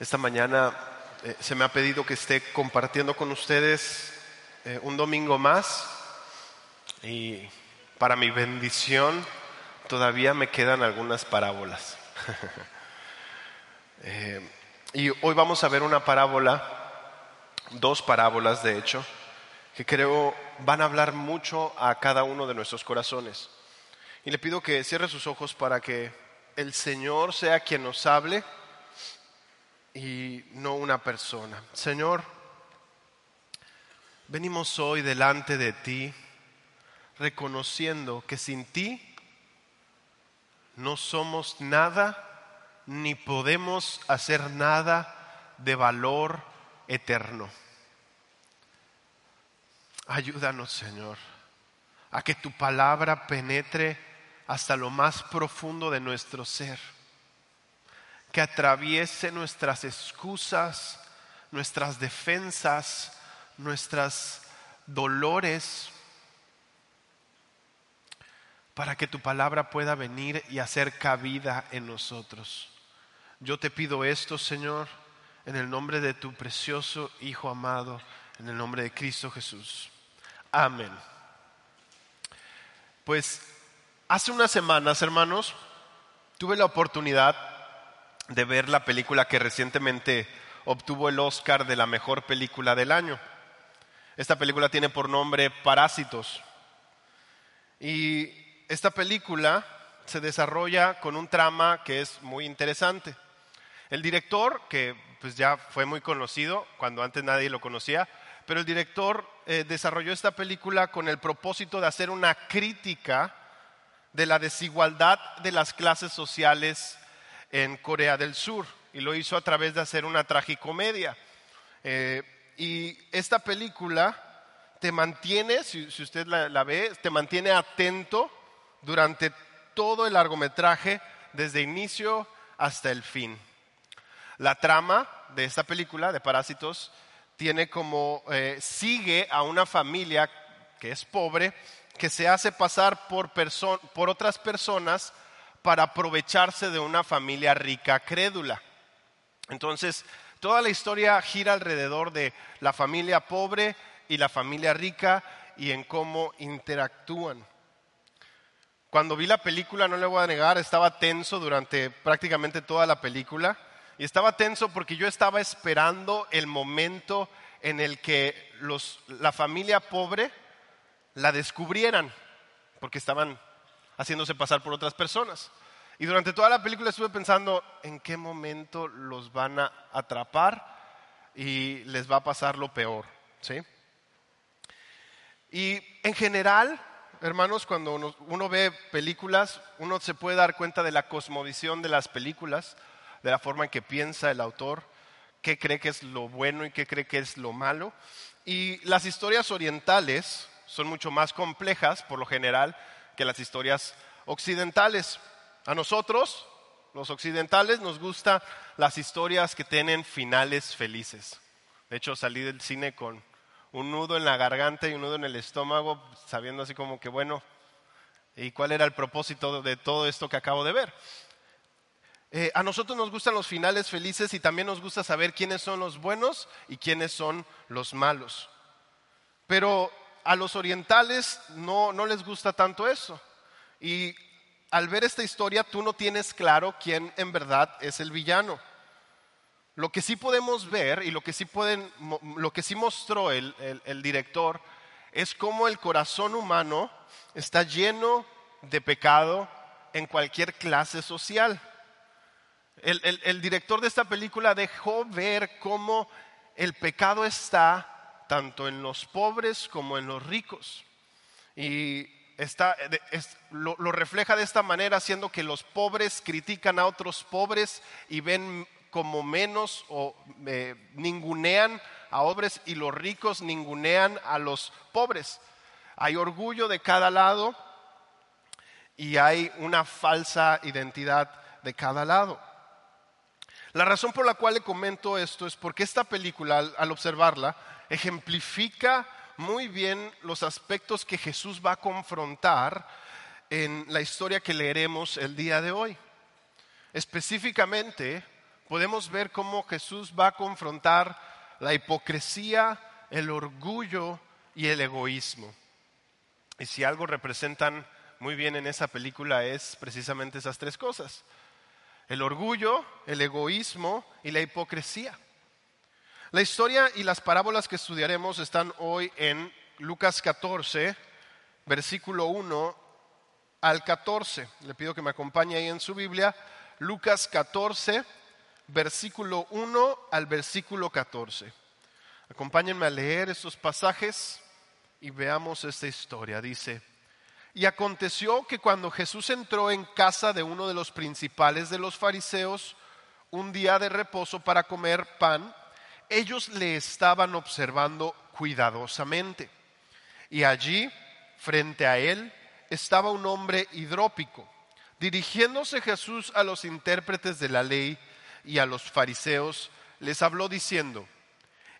Esta mañana eh, se me ha pedido que esté compartiendo con ustedes eh, un domingo más y para mi bendición todavía me quedan algunas parábolas. Eh, y hoy vamos a ver una parábola, dos parábolas de hecho, que creo van a hablar mucho a cada uno de nuestros corazones. Y le pido que cierre sus ojos para que el Señor sea quien nos hable y no una persona. Señor, venimos hoy delante de ti reconociendo que sin ti no somos nada ni podemos hacer nada de valor eterno. Ayúdanos, Señor, a que tu palabra penetre hasta lo más profundo de nuestro ser, que atraviese nuestras excusas, nuestras defensas, nuestras dolores, para que tu palabra pueda venir y hacer cabida en nosotros. Yo te pido esto, Señor, en el nombre de tu precioso Hijo amado, en el nombre de Cristo Jesús. Amén. Pues hace unas semanas, hermanos, tuve la oportunidad de ver la película que recientemente obtuvo el Oscar de la mejor película del año. Esta película tiene por nombre Parásitos. Y esta película se desarrolla con un trama que es muy interesante. El director, que pues ya fue muy conocido cuando antes nadie lo conocía, pero el director eh, desarrolló esta película con el propósito de hacer una crítica de la desigualdad de las clases sociales en Corea del Sur y lo hizo a través de hacer una tragicomedia. Eh, y esta película te mantiene, si, usted la ve, te mantiene atento durante todo el largometraje, desde inicio hasta el fin. La trama de esta película, de Parásitos, tiene como, eh, sigue a una familia que es pobre, que se hace pasar por, por otras personas para aprovecharse de una familia rica crédula. Entonces, toda la historia gira alrededor de la familia pobre y la familia rica y en cómo interactúan. Cuando vi la película, no le voy a negar, estaba tenso durante prácticamente toda la película. Y estaba tenso porque yo estaba esperando el momento en el que la familia pobre la descubrieran, porque estaban haciéndose pasar por otras personas. Y durante toda la película estuve pensando en qué momento los van a atrapar y les va a pasar lo peor. ¿sí? Y en general, hermanos, cuando uno, ve películas, uno se puede dar cuenta de la cosmovisión de las películas, de la forma en que piensa el autor, qué cree que es lo bueno y qué cree que es lo malo. Y las historias orientales son mucho más complejas, por lo general, que las historias occidentales. A nosotros, los occidentales, nos gustan las historias que tienen finales felices. De hecho, salí del cine con un nudo en la garganta y un nudo en el estómago, sabiendo así como que, bueno, ¿y cuál era el propósito de todo esto que acabo de ver? Eh, a nosotros nos gustan los finales felices y también nos gusta saber quiénes son los buenos y quiénes son los malos. Pero a los orientales no, no les gusta tanto eso. Y al ver esta historia tú no tienes claro quién en verdad es el villano. Lo que sí podemos ver y lo que sí, pueden, lo que sí mostró el, director es cómo el corazón humano está lleno de pecado en cualquier clase social. El, el, director de esta película dejó ver cómo el pecado está tanto en los pobres como en los ricos. Y está, lo, refleja de esta manera, haciendo que los pobres critican a otros pobres y ven como menos o eh, ningunean a pobres y los ricos ningunean a los pobres. Hay orgullo de cada lado y hay una falsa identidad de cada lado. La razón por la cual le comento esto es porque esta película, al observarla, ejemplifica muy bien los aspectos que Jesús va a confrontar en la historia que leeremos el día de hoy. Específicamente, podemos ver cómo Jesús va a confrontar la hipocresía, el orgullo y el egoísmo. Y si algo representan muy bien en esa película es precisamente esas tres cosas. El orgullo, el egoísmo y la hipocresía. La historia y las parábolas que estudiaremos están hoy en Lucas 14, versículo 1 al 14. Le pido que me acompañe ahí en su Biblia. Lucas 14, versículo 1 al versículo 14. Acompáñenme a leer estos pasajes y veamos esta historia. Dice, y aconteció que cuando Jesús entró en casa de uno de los principales de los fariseos, un día de reposo para comer pan, ellos le estaban observando cuidadosamente. Y allí, frente a él, estaba un hombre hidrópico. Dirigiéndose Jesús a los intérpretes de la ley y a los fariseos, les habló diciendo,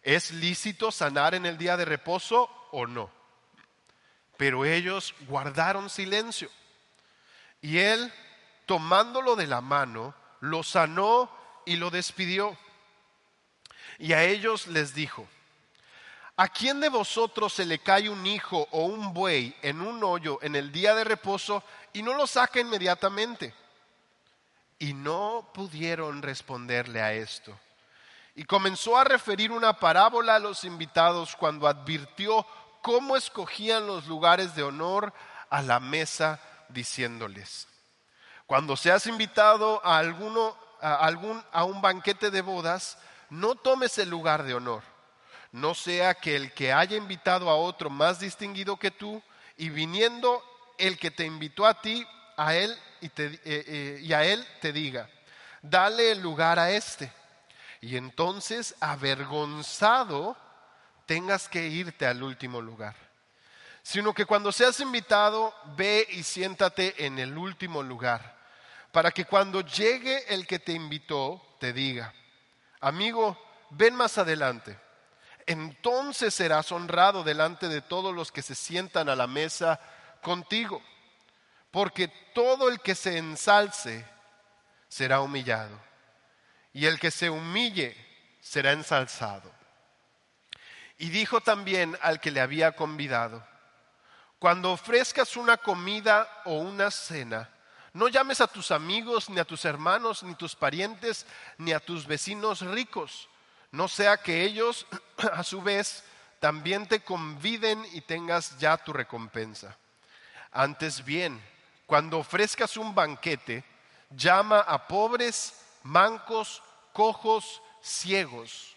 ¿es lícito sanar en el día de reposo o no? Pero ellos guardaron silencio. Y él, tomándolo de la mano, lo sanó y lo despidió. Y a ellos les dijo, ¿a quién de vosotros se le cae un hijo o un buey en un hoyo en el día de reposo y no lo saca inmediatamente? Y no pudieron responderle a esto. Y comenzó a referir una parábola a los invitados cuando advirtió cómo escogían los lugares de honor a la mesa, diciéndoles, cuando seas invitado a, alguno, a, un banquete de bodas, no tomes el lugar de honor, no sea que el que haya invitado a otro más distinguido que tú, y viniendo el que te invitó a ti, a él y, eh, eh, y a él te diga, dale el lugar a este y entonces avergonzado tengas que irte al último lugar, sino que cuando seas invitado, ve y siéntate en el último lugar, para que cuando llegue el que te invitó, te diga, amigo, ven más adelante. Entonces serás honrado delante de todos los que se sientan a la mesa contigo, porque todo el que se ensalce será humillado y el que se humille será ensalzado. Y dijo también al que le había convidado, cuando ofrezcas una comida o una cena, no llames a tus amigos, ni a tus hermanos, ni tus parientes, ni a tus vecinos ricos, no sea que ellos, a su vez, también te conviden y tengas ya tu recompensa. Antes bien, cuando ofrezcas un banquete, llama a pobres, mancos, cojos, ciegos,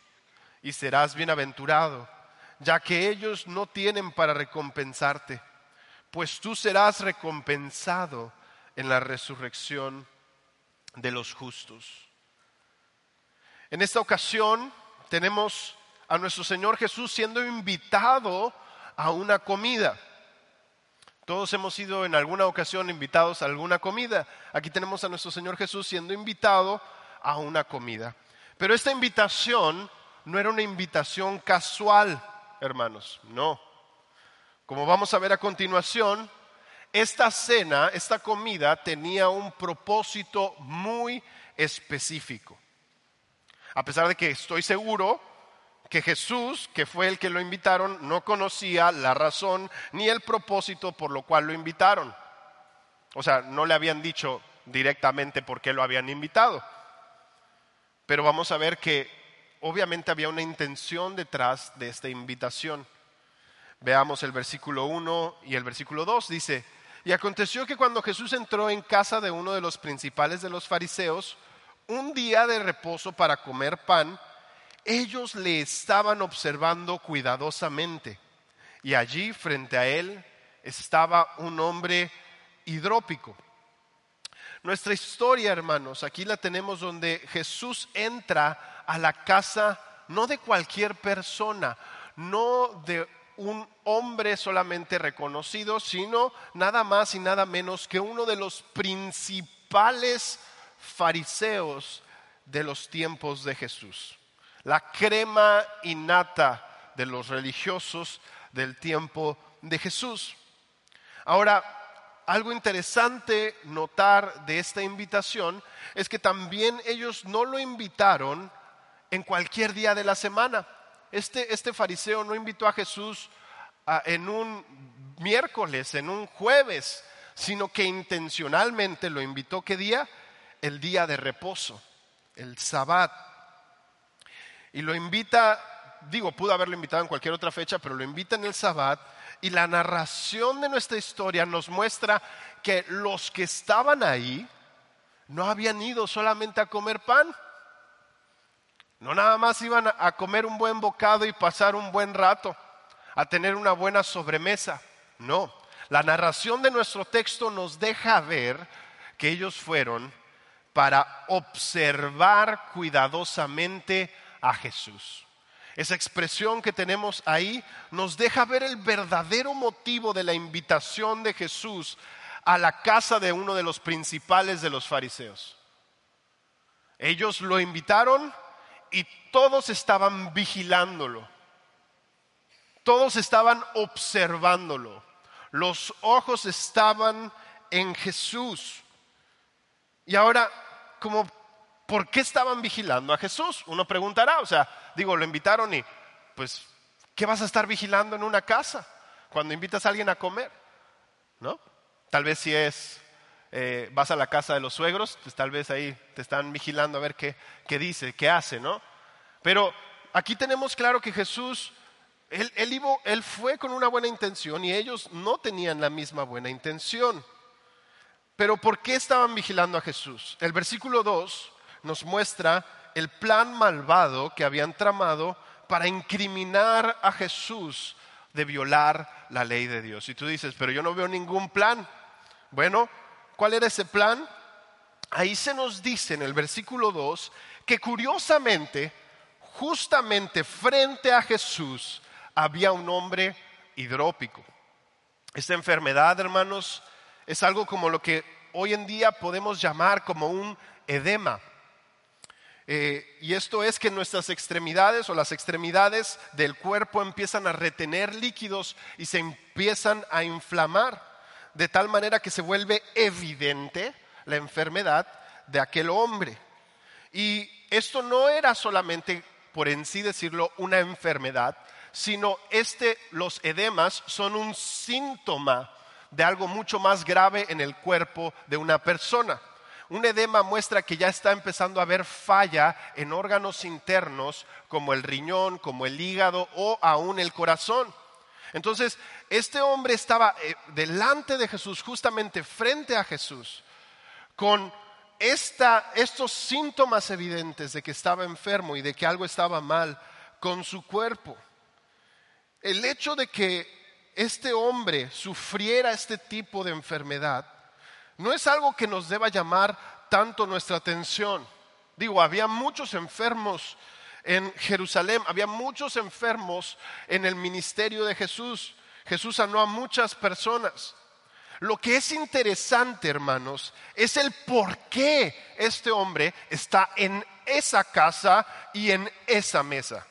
y serás bienaventurado, ya que ellos no tienen para recompensarte, pues tú serás recompensado en la resurrección de los justos. En esta ocasión tenemos a nuestro Señor Jesús siendo invitado a una comida. Todos hemos sido en alguna ocasión invitados a alguna comida. Aquí tenemos a nuestro Señor Jesús siendo invitado a una comida. Pero esta invitación no era una invitación casual, hermanos, no. Como vamos a ver a continuación, esta cena, esta comida tenía un propósito muy específico. A pesar de que estoy seguro que Jesús, que fue el que lo invitaron, no conocía la razón ni el propósito por lo cual lo invitaron. O sea, no le habían dicho directamente por qué lo habían invitado. Pero vamos a ver que obviamente había una intención detrás de esta invitación. Veamos el versículo 1 y el versículo 2. Dice, y aconteció que cuando Jesús entró en casa de uno de los principales de los fariseos, un día de reposo para comer pan, ellos le estaban observando cuidadosamente. Y allí, frente a él, estaba un hombre hidrópico. Nuestra historia, hermanos, aquí la tenemos donde Jesús entra a la casa no de cualquier persona, no de un hombre solamente reconocido, sino nada más y nada menos que uno de los principales fariseos de los tiempos de Jesús la crema innata de los religiosos del tiempo de Jesús. Ahora, algo interesante notar de esta invitación es que también ellos no lo invitaron en cualquier día de la semana. Este, este fariseo no invitó a Jesús en un miércoles, en un jueves, sino que intencionalmente lo invitó. ¿Qué día? El día de reposo, el sabbat. Y lo invita, digo, pudo haberlo invitado en cualquier otra fecha, pero lo invita en el sabbat y la narración de nuestra historia nos muestra que los que estaban ahí no habían ido solamente a comer pan. No nada más iban a comer un buen bocado y pasar un buen rato, a tener una buena sobremesa. No, la narración de nuestro texto nos deja ver que ellos fueron para observar cuidadosamente a Jesús. Esa expresión que tenemos ahí nos deja ver el verdadero motivo de la invitación de Jesús a la casa de uno de los principales de los fariseos. Ellos lo invitaron y todos estaban vigilándolo. Todos estaban observándolo. Los ojos estaban en Jesús. Y ahora, como ¿por qué estaban vigilando a Jesús? Uno preguntará, o sea, digo, lo invitaron y pues, ¿qué vas a estar vigilando en una casa cuando invitas a alguien a comer? ¿No? Tal vez si es, eh, vas a la casa de los suegros, pues tal vez ahí te están vigilando a ver qué, qué dice, qué hace, ¿no? Pero aquí tenemos claro que Jesús, él, él, él fue con una buena intención y ellos no tenían la misma buena intención. Pero ¿por qué estaban vigilando a Jesús? El versículo 2 nos muestra el plan malvado que habían tramado para incriminar a Jesús de violar la ley de Dios. Y tú dices, pero yo no veo ningún plan. Bueno, ¿cuál era ese plan? Ahí se nos dice en el versículo 2 que curiosamente, justamente frente a Jesús, había un hombre hidrópico. Esta enfermedad, hermanos, es algo como lo que hoy en día podemos llamar como un edema. Eh, y esto es que nuestras extremidades o las extremidades del cuerpo empiezan a retener líquidos y se empiezan a inflamar, de tal manera que se vuelve evidente la enfermedad de aquel hombre. Y esto no era solamente, por en sí decirlo, una enfermedad, sino este, los edemas son un síntoma de algo mucho más grave en el cuerpo de una persona. Un edema muestra que ya está empezando a haber falla en órganos internos como el riñón, como el hígado o aún el corazón. Entonces, este hombre estaba eh, delante de Jesús, justamente frente a Jesús, con estos síntomas evidentes de que estaba enfermo y de que algo estaba mal con su cuerpo. El hecho de que este hombre sufriera este tipo de enfermedad no es algo que nos deba llamar tanto nuestra atención. Digo, había muchos enfermos en Jerusalén, había muchos enfermos en el ministerio de Jesús. Jesús sanó a muchas personas. Lo que es interesante, hermanos, es el por qué este hombre está en esa casa y en esa mesa.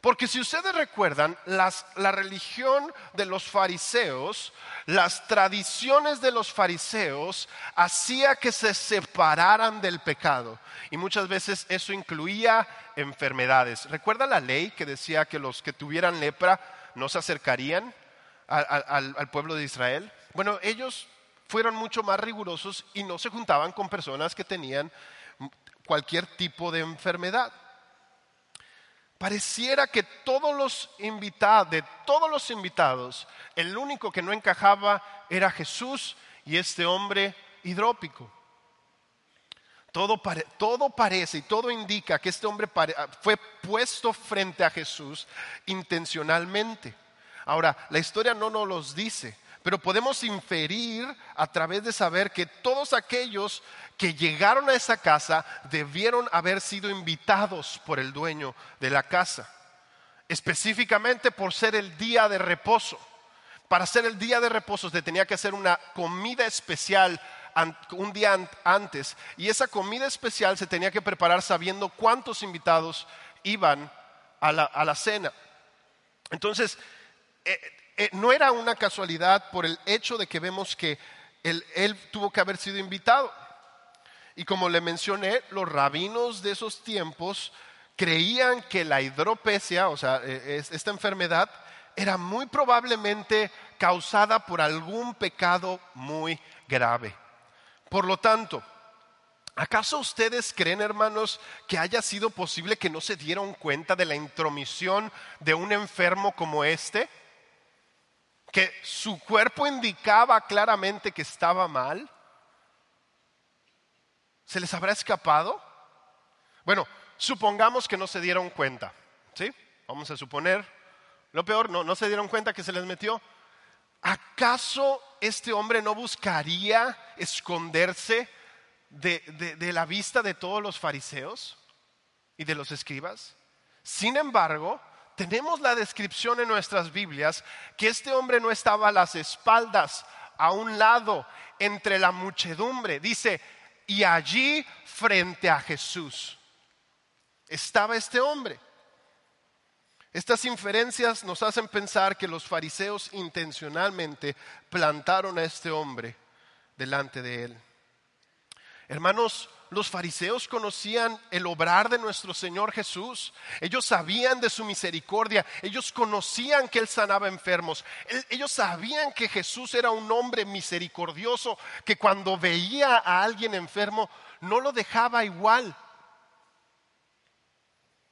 Porque si ustedes recuerdan, la religión de los fariseos, las tradiciones de los fariseos, hacía que se separaran del pecado. Y muchas veces eso incluía enfermedades. ¿Recuerda la ley que decía que los que tuvieran lepra no se acercarían al pueblo de Israel? Bueno, ellos fueron mucho más rigurosos y no se juntaban con personas que tenían cualquier tipo de enfermedad. Pareciera que todos los invitados, de todos los invitados, el único que no encajaba era Jesús y este hombre hidrópico. Todo, todo, parece y todo indica que este hombre fue puesto frente a Jesús intencionalmente. Ahora, la historia no nos los dice, pero podemos inferir a través de saber que todos aquellos que llegaron a esa casa debieron haber sido invitados por el dueño de la casa, específicamente por ser el día de reposo. Para ser el día de reposo se tenía que hacer una comida especial un día antes y esa comida especial se tenía que preparar sabiendo cuántos invitados iban a la, cena. Entonces, eh, eh, no era una casualidad por el hecho de que vemos que él, tuvo que haber sido invitado. Y como le mencioné, los rabinos de esos tiempos creían que la hidropesia, o sea, eh, esta enfermedad, era muy probablemente causada por algún pecado muy grave. Por lo tanto, ¿acaso ustedes creen, hermanos, que haya sido posible que no se dieron cuenta de la intromisión de un enfermo como este? Que su cuerpo indicaba claramente que estaba mal. ¿Se les habrá escapado? Bueno, supongamos que no se dieron cuenta, ¿sí? Vamos a suponer, lo peor, no, no se dieron cuenta que se les metió. ¿Acaso este hombre no buscaría esconderse de, de la vista de todos los fariseos y de los escribas? Sin embargo, tenemos la descripción en nuestras Biblias que este hombre no estaba a las espaldas, a un lado, entre la muchedumbre. Dice, y allí frente a Jesús estaba este hombre. Estas inferencias nos hacen pensar que los fariseos intencionalmente plantaron a este hombre delante de él. Hermanos, los fariseos conocían el obrar de nuestro Señor Jesús. Ellos sabían de su misericordia. Ellos conocían que Él sanaba enfermos. Ellos sabían que Jesús era un hombre misericordioso, que cuando veía a alguien enfermo no lo dejaba igual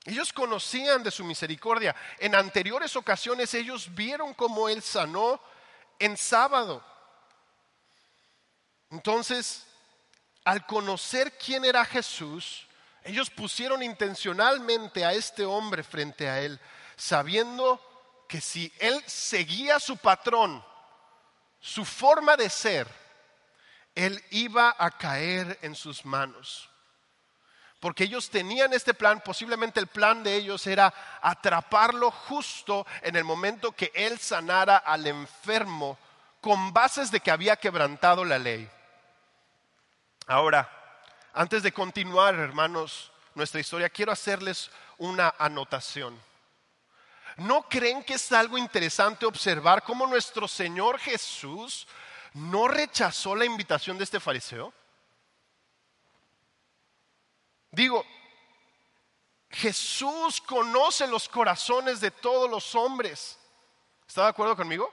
ellos conocían de su misericordia. En anteriores ocasiones ellos vieron cómo Él sanó en sábado. Entonces, al conocer quién era Jesús, ellos pusieron intencionalmente a este hombre frente a Él, sabiendo que si Él seguía su patrón, su forma de ser, Él iba a caer en sus manos porque ellos tenían este plan, posiblemente el plan de ellos era atraparlo justo en el momento que él sanara al enfermo con bases de que había quebrantado la ley. Ahora, antes de continuar, hermanos, nuestra historia, quiero hacerles una anotación. ¿No creen que es algo interesante observar cómo nuestro Señor Jesús no rechazó la invitación de este fariseo? Digo, Jesús conoce los corazones de todos los hombres. ¿Está de acuerdo conmigo?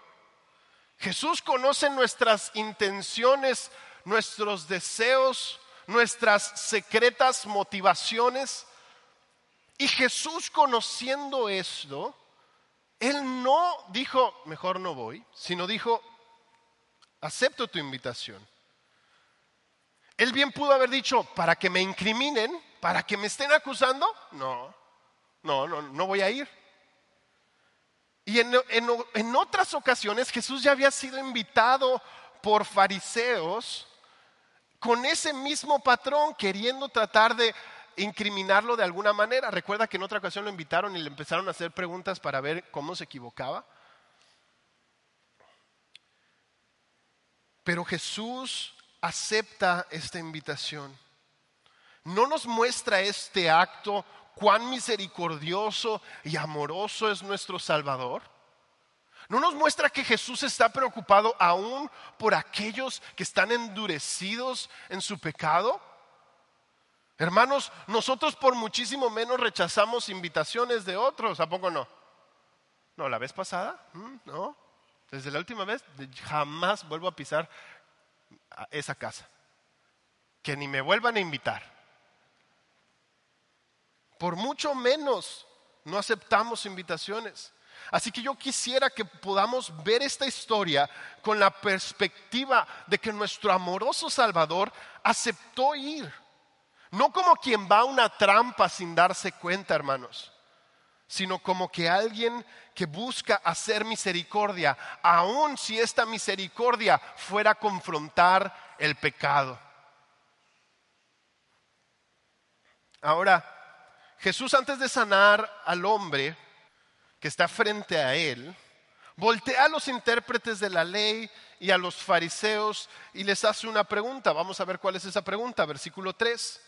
Jesús conoce nuestras intenciones, nuestros deseos, nuestras secretas motivaciones. Y Jesús conociendo esto, Él no dijo, mejor no voy, sino dijo, acepto tu invitación. Él bien pudo haber dicho, para que me incriminen, ¿Para que me estén acusando? No, no, no, no voy a ir. Y en, en, otras ocasiones Jesús ya había sido invitado por fariseos con ese mismo patrón, queriendo tratar de incriminarlo de alguna manera. Recuerda que en otra ocasión lo invitaron y le empezaron a hacer preguntas para ver cómo se equivocaba. Pero Jesús acepta esta invitación. ¿No nos muestra este acto cuán misericordioso y amoroso es nuestro Salvador? ¿No nos muestra que Jesús está preocupado aún por aquellos que están endurecidos en su pecado? Hermanos, nosotros por muchísimo menos rechazamos invitaciones de otros, ¿a poco no? No, la vez pasada, ¿Mm? no. Desde la última vez jamás vuelvo a pisar esa casa. Que ni me vuelvan a invitar por mucho menos no aceptamos invitaciones. Así que yo quisiera que podamos ver esta historia con la perspectiva de que nuestro amoroso Salvador aceptó ir. No como quien va a una trampa sin darse cuenta, hermanos, sino como que alguien que busca hacer misericordia, aun si esta misericordia fuera a confrontar el pecado. Ahora, Jesús antes de sanar al hombre que está frente a él, voltea a los intérpretes de la ley y a los fariseos y les hace una pregunta. Vamos a ver cuál es esa pregunta, versículo 3.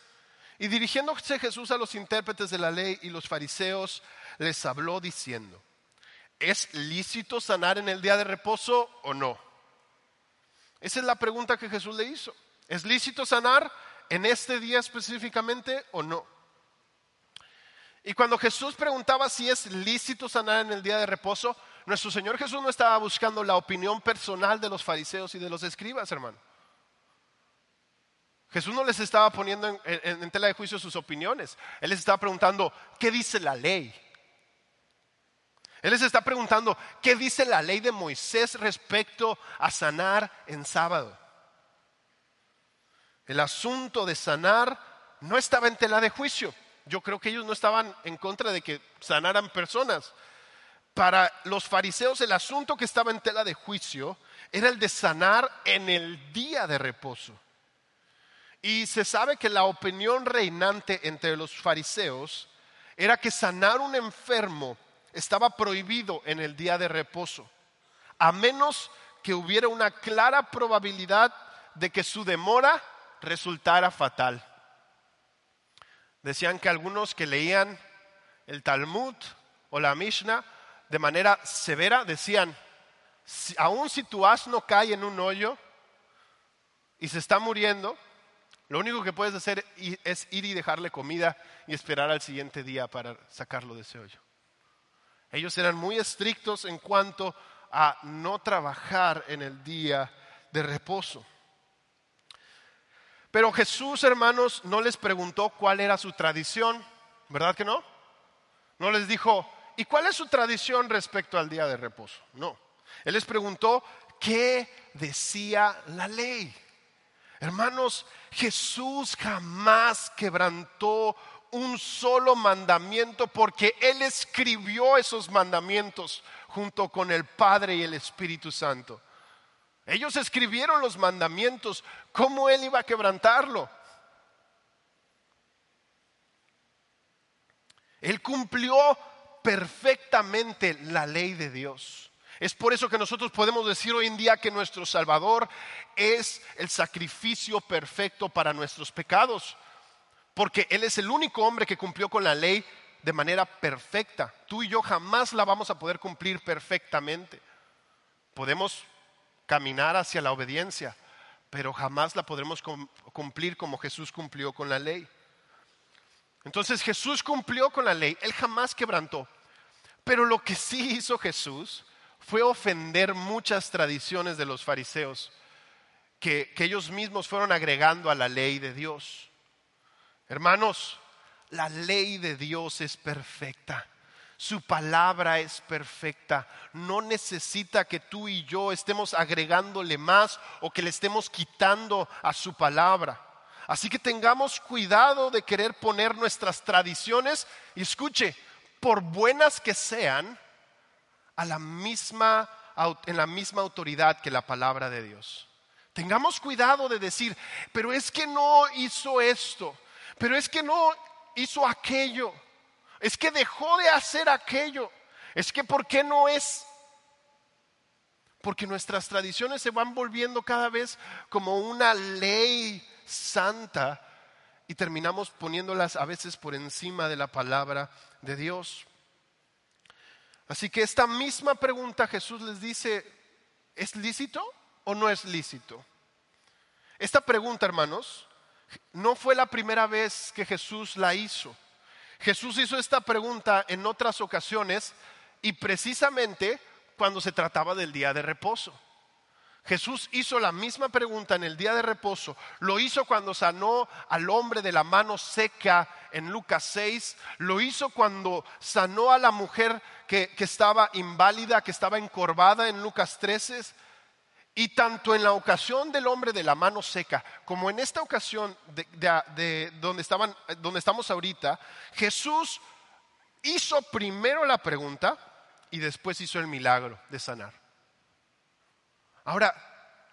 Y dirigiéndose Jesús a los intérpretes de la ley y los fariseos, les habló diciendo, ¿Es lícito sanar en el día de reposo o no? Esa es la pregunta que Jesús le hizo. ¿Es lícito sanar en este día específicamente o no? Y cuando Jesús preguntaba si es lícito sanar en el día de reposo, nuestro Señor Jesús no estaba buscando la opinión personal de los fariseos y de los escribas, hermano. Jesús no les estaba poniendo en, tela de juicio sus opiniones. Él les estaba preguntando, ¿qué dice la ley? Él les está preguntando, ¿qué dice la ley de Moisés respecto a sanar en sábado? El asunto de sanar no estaba en tela de juicio. Yo creo que ellos no estaban en contra de que sanaran personas. Para los fariseos el asunto que estaba en tela de juicio era el de sanar en el día de reposo. Y se sabe que la opinión reinante entre los fariseos era que sanar un enfermo estaba prohibido en el día de reposo, a menos que hubiera una clara probabilidad de que su demora resultara fatal. Decían que algunos que leían el Talmud o la Mishnah de manera severa decían, aun si tu asno cae en un hoyo y se está muriendo, lo único que puedes hacer es ir y dejarle comida y esperar al siguiente día para sacarlo de ese hoyo. Ellos eran muy estrictos en cuanto a no trabajar en el día de reposo. Pero Jesús, hermanos, no les preguntó cuál era su tradición, ¿verdad que no? No les dijo, ¿y cuál es su tradición respecto al día de reposo? No. Él les preguntó, ¿qué decía la ley? Hermanos, Jesús jamás quebrantó un solo mandamiento porque Él escribió esos mandamientos junto con el Padre y el Espíritu Santo. Ellos escribieron los mandamientos, ¿cómo Él iba a quebrantarlo? Él cumplió perfectamente la ley de Dios. Es por eso que nosotros podemos decir hoy en día que nuestro Salvador es el sacrificio perfecto para nuestros pecados porque Él es el único hombre que cumplió con la ley de manera perfecta. Tú y yo jamás la vamos a poder cumplir perfectamente. Podemos caminar hacia la obediencia, pero jamás la podremos cumplir como Jesús cumplió con la ley. Entonces Jesús cumplió con la ley, Él jamás quebrantó. Pero lo que sí hizo Jesús fue ofender muchas tradiciones de los fariseos que, que ellos mismos fueron agregando a la ley de Dios. Hermanos, la ley de Dios es perfecta. Su palabra es perfecta. No necesita que tú y yo estemos agregándole más o que le estemos quitando a su palabra. Así que tengamos cuidado de querer poner nuestras tradiciones, y escuche, por buenas que sean, a la misma, en la misma autoridad que la palabra de Dios. Tengamos cuidado de decir, pero es que no hizo esto pero es que no hizo aquello, es que dejó de hacer aquello, es que ¿por qué no es? Porque nuestras tradiciones se van volviendo cada vez como una ley santa y terminamos poniéndolas a veces por encima de la palabra de Dios. Así que esta misma pregunta Jesús les dice, ¿es lícito o no es lícito? Esta pregunta, hermanos, no fue la primera vez que Jesús la hizo. Jesús hizo esta pregunta en otras ocasiones y precisamente cuando se trataba del día de reposo. Jesús hizo la misma pregunta en el día de reposo. Lo hizo cuando sanó al hombre de la mano seca en Lucas 6. Lo hizo cuando sanó a la mujer que, que estaba inválida, que estaba encorvada en Lucas 13. Y tanto en la ocasión del hombre de la mano seca como en esta ocasión de, donde, estaban, donde estamos ahorita, Jesús hizo primero la pregunta y después hizo el milagro de sanar. Ahora,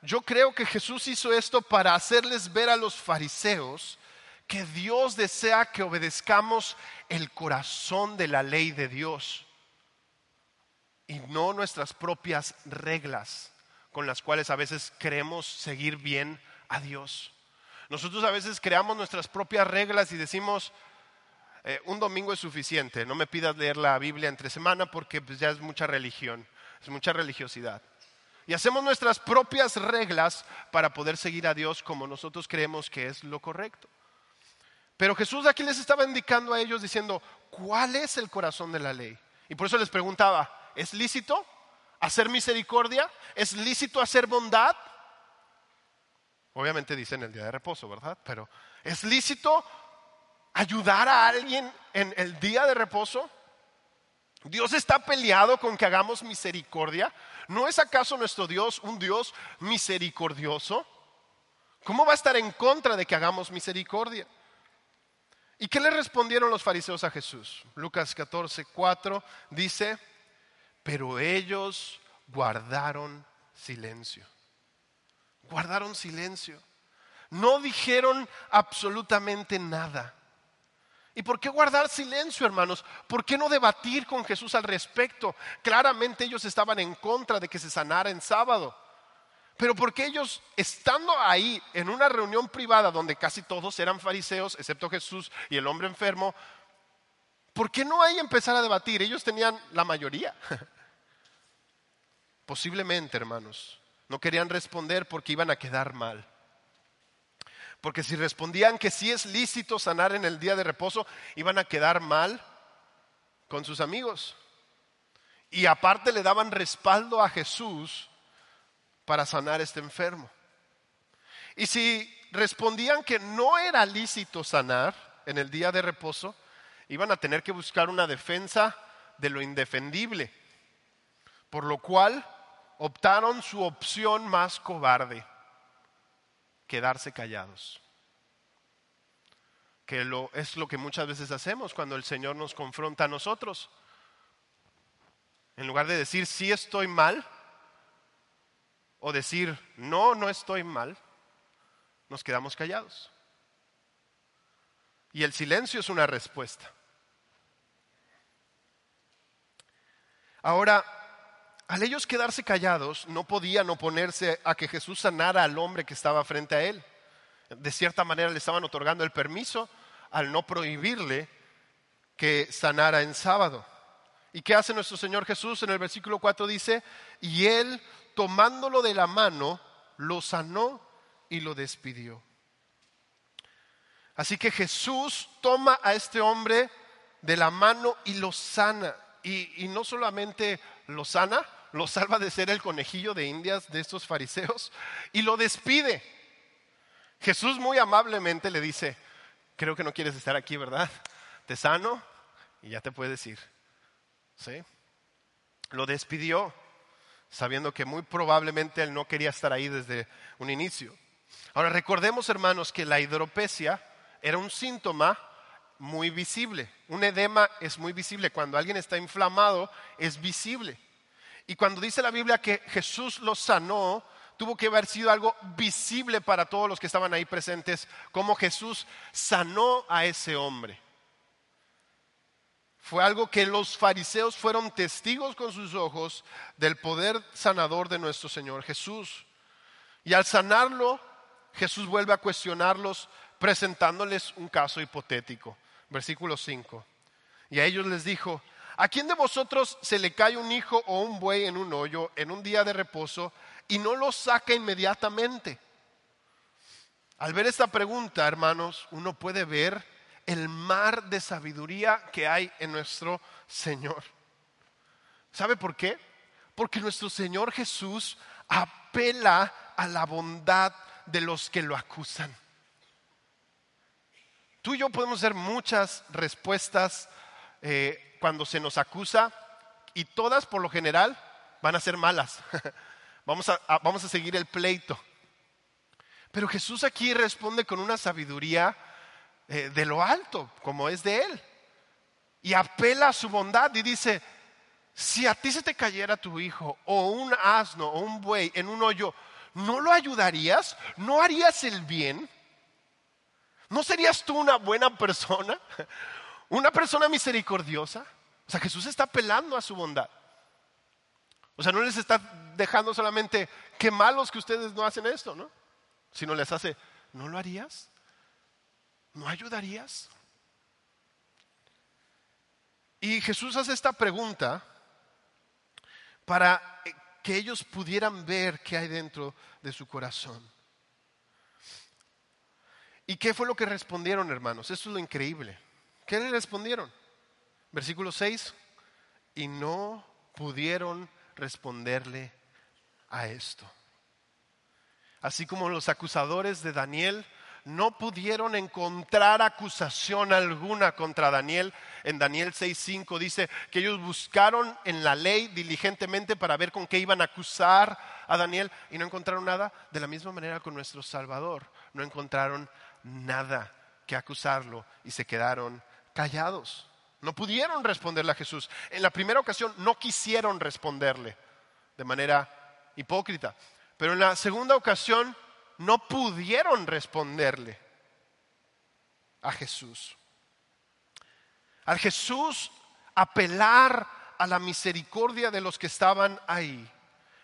yo creo que Jesús hizo esto para hacerles ver a los fariseos que Dios desea que obedezcamos el corazón de la ley de Dios y no nuestras propias reglas con las cuales a veces queremos seguir bien a Dios. Nosotros a veces creamos nuestras propias reglas y decimos, eh, un domingo es suficiente, no me pidas leer la Biblia entre semana porque pues, ya es mucha religión, es mucha religiosidad. Y hacemos nuestras propias reglas para poder seguir a Dios como nosotros creemos que es lo correcto. Pero Jesús aquí les estaba indicando a ellos diciendo, ¿cuál es el corazón de la ley? Y por eso les preguntaba, ¿es lícito hacer misericordia? ¿Es lícito hacer bondad? Obviamente dicen el día de reposo, ¿verdad? Pero ¿es lícito ayudar a alguien en el día de reposo? ¿Dios está peleado con que hagamos misericordia? ¿No es acaso nuestro Dios un Dios misericordioso? ¿Cómo va a estar en contra de que hagamos misericordia? ¿Y qué le respondieron los fariseos a Jesús? Lucas 14, 4 dice, pero ellos guardaron silencio. Guardaron silencio. No dijeron absolutamente nada. ¿Y por qué guardar silencio, hermanos? ¿Por qué no debatir con Jesús al respecto? Claramente ellos estaban en contra de que se sanara en sábado. Pero porque ellos, estando ahí en una reunión privada donde casi todos eran fariseos, excepto Jesús y el hombre enfermo, ¿por qué no hay empezar a debatir? Ellos tenían la mayoría. Posiblemente, hermanos, no querían responder porque iban a quedar mal. Porque si respondían que sí es lícito sanar en el día de reposo, iban a quedar mal con sus amigos. Y aparte le daban respaldo a Jesús para sanar a este enfermo. Y si respondían que no era lícito sanar en el día de reposo, iban a tener que buscar una defensa de lo indefendible. Por lo cual optaron su opción más cobarde quedarse callados. Que lo, es lo que muchas veces hacemos cuando el Señor nos confronta a nosotros. En lugar de decir sí estoy mal, o decir no, no estoy mal, nos quedamos callados. Y el silencio es una respuesta. Ahora, al ellos quedarse callados, no podían oponerse a que Jesús sanara al hombre que estaba frente a él. De cierta manera le estaban otorgando el permiso al no prohibirle que sanara en sábado. ¿Y qué hace nuestro Señor Jesús? En el versículo 4 dice, y él tomándolo de la mano, lo sanó y lo despidió. Así que Jesús toma a este hombre de la mano y lo sana. Y, y no solamente lo sana, lo salva de ser el conejillo de indias de estos fariseos y lo despide. Jesús muy amablemente le dice, creo que no quieres estar aquí, ¿verdad? Te sano y ya te puedes ir. ¿Sí? Lo despidió, sabiendo que muy probablemente él no quería estar ahí desde un inicio. Ahora recordemos, hermanos, que la hidropesia era un síntoma muy visible. Un edema es muy visible. Cuando alguien está inflamado, es visible. Y cuando dice la Biblia que Jesús lo sanó, tuvo que haber sido algo visible para todos los que estaban ahí presentes, como Jesús sanó a ese hombre. Fue algo que los fariseos fueron testigos con sus ojos del poder sanador de nuestro Señor Jesús. Y al sanarlo, Jesús vuelve a cuestionarlos presentándoles un caso hipotético. Versículo 5. Y a ellos les dijo, ¿A quién de vosotros se le cae un hijo o un buey en un hoyo en un día de reposo y no lo saca inmediatamente? Al ver esta pregunta, hermanos, uno puede ver el mar de sabiduría que hay en nuestro Señor. ¿Sabe por qué? Porque nuestro Señor Jesús apela a la bondad de los que lo acusan. Tú y yo podemos hacer muchas respuestas eh, cuando se nos acusa y todas por lo general van a ser malas. vamos, a, vamos a seguir el pleito. Pero Jesús aquí responde con una sabiduría eh, de lo alto, como es de Él. Y apela a su bondad y dice, si a ti se te cayera tu hijo o un asno o un buey en un hoyo, ¿no lo ayudarías? ¿No harías el bien? ¿No serías tú una buena persona? Una persona misericordiosa. O sea, Jesús está apelando a su bondad. O sea, no les está dejando solamente, qué malos que ustedes no hacen esto, ¿no? Sino les hace, ¿no lo harías? ¿No ayudarías? Y Jesús hace esta pregunta para que ellos pudieran ver qué hay dentro de su corazón. ¿Y qué fue lo que respondieron, hermanos? Esto es lo increíble. ¿Qué le respondieron? Versículo 6. Y no pudieron responderle a esto. Así como los acusadores de Daniel no pudieron encontrar acusación alguna contra Daniel. En Daniel 6.5 dice que ellos buscaron en la ley diligentemente para ver con qué iban a acusar a Daniel y no encontraron nada. De la misma manera con nuestro Salvador, no encontraron nada que acusarlo y se quedaron callados. No pudieron responderle a Jesús. En la primera ocasión no quisieron responderle de manera hipócrita. Pero en la segunda ocasión no pudieron responderle a Jesús. Al Jesús apelar a la misericordia de los que estaban ahí,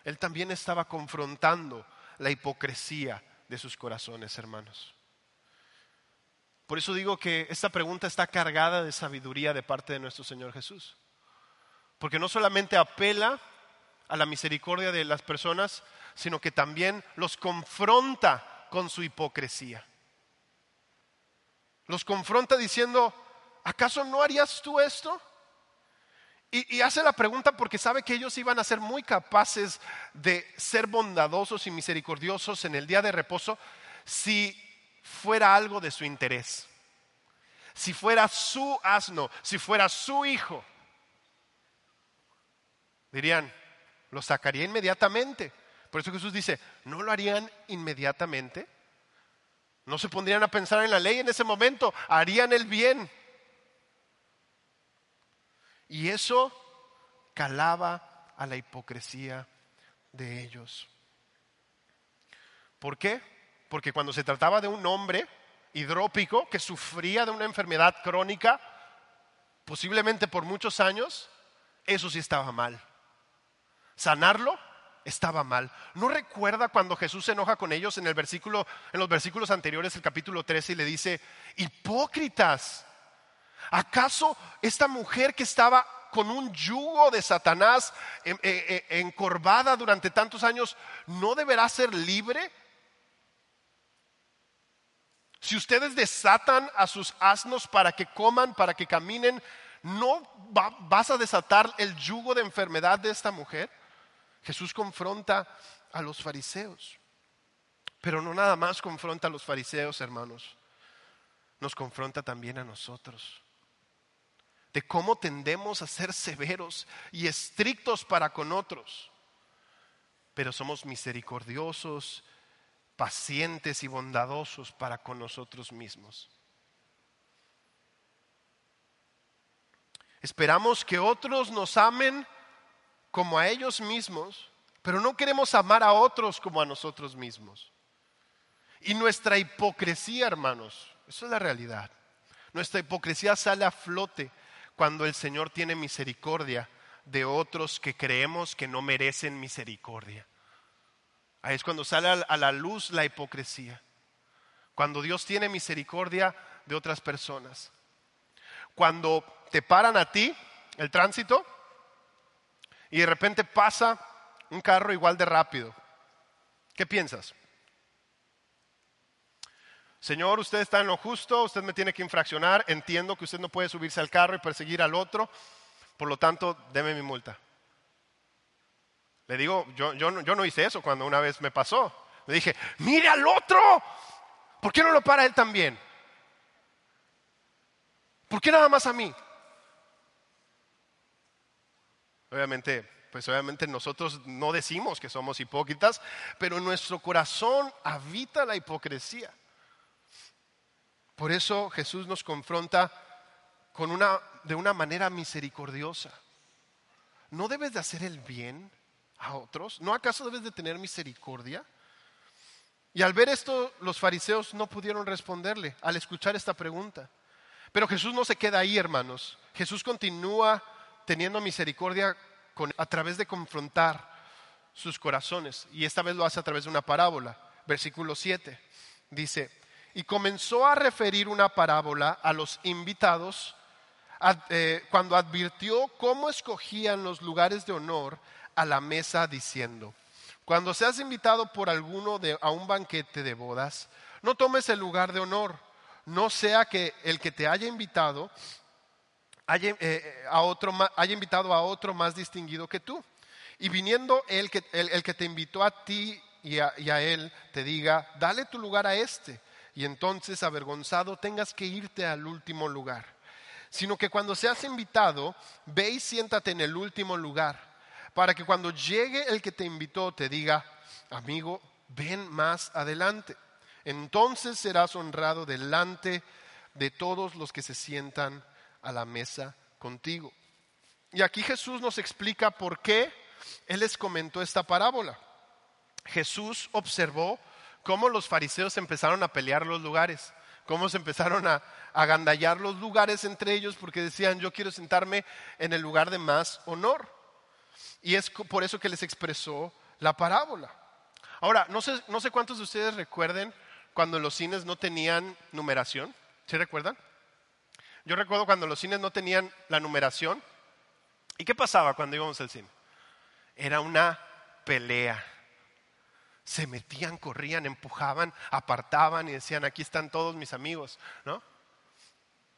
Él también estaba confrontando la hipocresía de sus corazones, hermanos. Por eso digo que esta pregunta está cargada de sabiduría de parte de nuestro Señor Jesús. Porque no solamente apela a la misericordia de las personas, sino que también los confronta con su hipocresía. Los confronta diciendo, ¿acaso no harías tú esto? Y, hace la pregunta porque sabe que ellos iban a ser muy capaces de ser bondadosos y misericordiosos en el día de reposo si fuera algo de su interés, si fuera su asno, si fuera su hijo. Dirían, lo sacaría inmediatamente. Por eso Jesús dice, ¿no lo harían inmediatamente? ¿No se pondrían a pensar en la ley en ese momento? ¿Harían el bien? Y eso calaba a la hipocresía de ellos. ¿Por qué? Porque cuando se trataba de un hombre hidrópico que sufría de una enfermedad crónica, posiblemente por muchos años, eso sí estaba mal. Sanarlo estaba mal. ¿No recuerda cuando Jesús se enoja con ellos en el versículo en los versículos anteriores, el capítulo 13 y le dice, "Hipócritas, ¿acaso esta mujer que estaba con un yugo de Satanás eh, eh, eh, encorvada durante tantos años no deberá ser libre?" Si ustedes desatan a sus asnos para que coman, para que caminen, ¿no vas a desatar el yugo de enfermedad de esta mujer? Jesús confronta a los fariseos, pero no nada más confronta a los fariseos, hermanos, nos confronta también a nosotros, de cómo tendemos a ser severos y estrictos para con otros, pero somos misericordiosos, pacientes y bondadosos para con nosotros mismos. Esperamos que otros nos amen como a ellos mismos, pero no queremos amar a otros como a nosotros mismos. Y nuestra hipocresía, hermanos, eso es la realidad. Nuestra hipocresía sale a flote cuando el Señor tiene misericordia de otros que creemos que no merecen misericordia. Ahí es cuando sale a la luz la hipocresía. Cuando Dios tiene misericordia de otras personas. Cuando te paran a ti el tránsito y de repente pasa un carro igual de rápido. ¿Qué piensas? Señor, usted está en lo justo, usted me tiene que infraccionar, entiendo que usted no puede subirse al carro y perseguir al otro, por lo tanto, deme mi multa. Le digo, yo, yo, no hice eso cuando una vez me pasó. Le dije, mire al otro, ¿por qué no lo para él también? ¿Por qué nada más a mí? Obviamente, pues obviamente nosotros no decimos que somos hipócritas, pero en nuestro corazón habita la hipocresía. Por eso Jesús nos confronta con una, de una manera misericordiosa. ¿No debes de hacer el bien a otros? ¿No acaso debes de tener misericordia? Y al ver esto, los fariseos no pudieron responderle al escuchar esta pregunta. Pero Jesús no se queda ahí, hermanos. Jesús continúa teniendo misericordia a través de confrontar sus corazones. Y esta vez lo hace a través de una parábola. Versículo 7 dice, y comenzó a referir una parábola a los invitados eh, cuando advirtió cómo escogían los lugares de honor a la mesa diciendo, cuando seas invitado por alguno a un banquete de bodas, no tomes el lugar de honor, no sea que el que te haya invitado haya, eh, a otro, haya invitado a otro más distinguido que tú. Y viniendo el que, el, que te invitó a ti y a, y a él, te diga, dale tu lugar a este. Y entonces, avergonzado, tengas que irte al último lugar. Sino que cuando seas invitado, ve y siéntate en el último lugar, para que cuando llegue el que te invitó te diga, amigo, ven más adelante. Entonces serás honrado delante de todos los que se sientan a la mesa contigo. Y aquí Jesús nos explica por qué Él les comentó esta parábola. Jesús observó cómo los fariseos empezaron a pelear los lugares, cómo se empezaron a agandallar los lugares entre ellos porque decían, yo quiero sentarme en el lugar de más honor. Y es por eso que les expresó la parábola. Ahora, no sé, no sé cuántos de ustedes recuerden cuando los cines no tenían numeración. ¿Sí recuerdan? Yo recuerdo cuando los cines no tenían la numeración. ¿Y qué pasaba cuando íbamos al cine? Era una pelea. Se metían, corrían, empujaban, apartaban y decían, aquí están todos mis amigos, ¿no?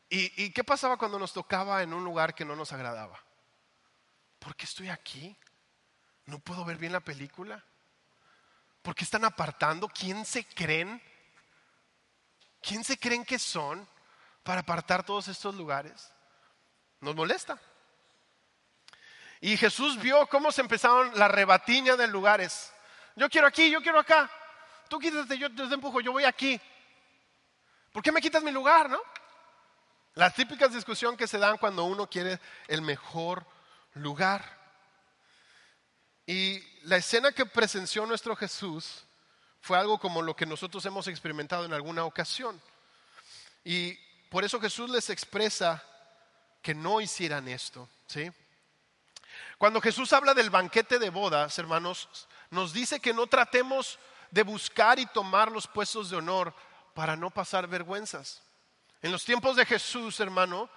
¿Y, ¿Y, qué pasaba cuando nos tocaba en un lugar que no nos agradaba? ¿Por qué estoy aquí? ¿No puedo ver bien la película? ¿Por qué están apartando? ¿Quién se creen? ¿Quién se creen que son? para apartar todos estos lugares. Nos molesta. Y Jesús vio cómo se empezaron la rebatiña de lugares. Yo quiero aquí, yo quiero acá. Tú quítate, yo te empujo, yo voy aquí. ¿Por qué me quitas mi lugar, no? Las típicas discusiones que se dan cuando uno quiere el mejor lugar. Y la escena que presenció nuestro Jesús fue algo como lo que nosotros hemos experimentado en alguna ocasión. Y por eso Jesús les expresa que no hicieran esto. ¿sí? Cuando Jesús habla del banquete de bodas, hermanos, nos dice que no tratemos de buscar y tomar los puestos de honor para no pasar vergüenzas. En los tiempos de Jesús, hermano,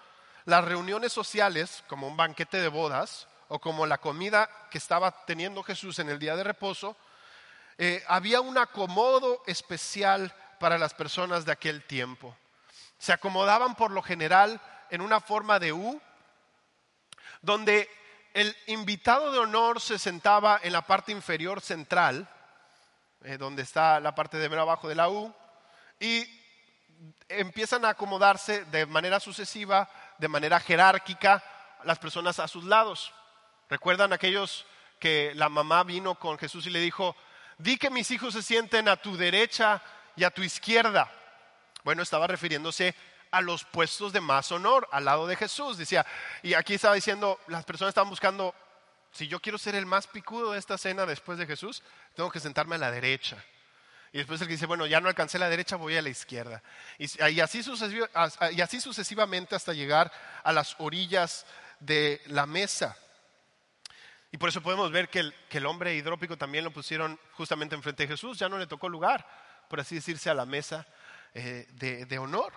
las reuniones sociales, como un banquete de bodas o como la comida que estaba teniendo Jesús en el día de reposo, eh, había un acomodo especial para las personas de aquel tiempo. Se acomodaban por lo general en una forma de U, donde el invitado de honor se sentaba en la parte inferior central, eh, donde está la parte de abajo de la U, y empiezan a acomodarse de manera sucesiva, de manera jerárquica, las personas a sus lados. ¿Recuerdan aquellos que la mamá vino con Jesús y le dijo, di que mis hijos se sienten a tu derecha y a tu izquierda? Bueno, estaba refiriéndose a los puestos de más honor al lado de Jesús. Decía, y aquí estaba diciendo, las personas estaban buscando, si yo quiero ser el más picudo de esta cena después de Jesús, tengo que sentarme a la derecha. Y después el que dice, bueno, ya no alcancé la derecha, voy a la izquierda. Y, así, sucesivamente hasta llegar a las orillas de la mesa. Y por eso podemos ver que el, hombre hidrópico también lo pusieron justamente enfrente de Jesús, ya no le tocó lugar, por así decirse, a la mesa eh, de, honor.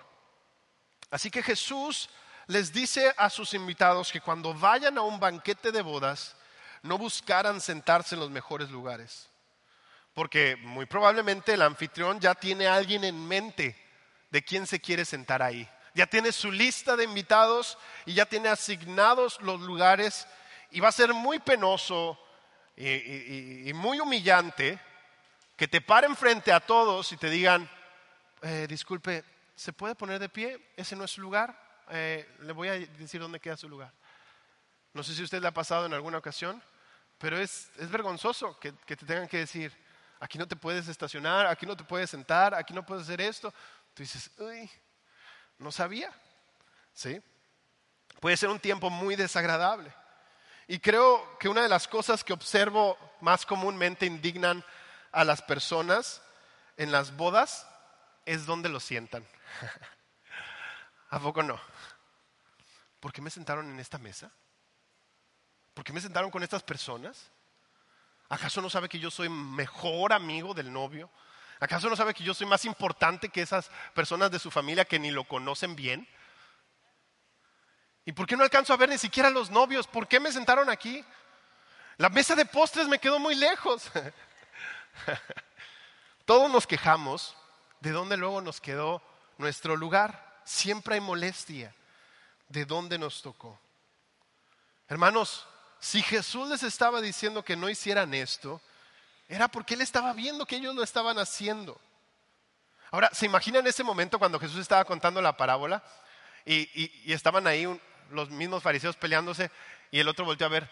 Así que Jesús les dice a sus invitados que cuando vayan a un banquete de bodas, no buscaran sentarse en los mejores lugares. Porque muy probablemente el anfitrión ya tiene a alguien en mente de quién se quiere sentar ahí. Ya tiene su lista de invitados y ya tiene asignados los lugares y va a ser muy penoso y, y muy humillante que te paren frente a todos y te digan, eh, disculpe, ¿se puede poner de pie? Ese no es su lugar. Eh, le voy a decir dónde queda su lugar. No sé si usted le ha pasado en alguna ocasión, pero es, vergonzoso que, te tengan que decir, aquí no te puedes estacionar, aquí no te puedes sentar, aquí no puedes hacer esto. Tú dices, uy, no sabía. ¿Sí? Puede ser un tiempo muy desagradable. Y creo que una de las cosas que observo más comúnmente indignan a las personas en las bodas es donde lo sientan. ¿A poco no? ¿Por qué me sentaron en esta mesa? ¿Por qué me sentaron con estas personas? ¿Acaso no sabe que yo soy mejor amigo del novio? ¿Acaso no sabe que yo soy más importante que esas personas de su familia que ni lo conocen bien? ¿Y por qué no alcanzo a ver ni siquiera a los novios? ¿Por qué me sentaron aquí? La mesa de postres me quedó muy lejos. Todos nos quejamos de dónde luego nos quedó nuestro lugar. Siempre hay molestia de dónde nos tocó. Hermanos, si Jesús les estaba diciendo que no hicieran esto, era porque Él estaba viendo que ellos lo estaban haciendo. Ahora, ¿se imaginan ese momento cuando Jesús estaba contando la parábola y, estaban ahí los mismos fariseos peleándose y el otro volteó a ver?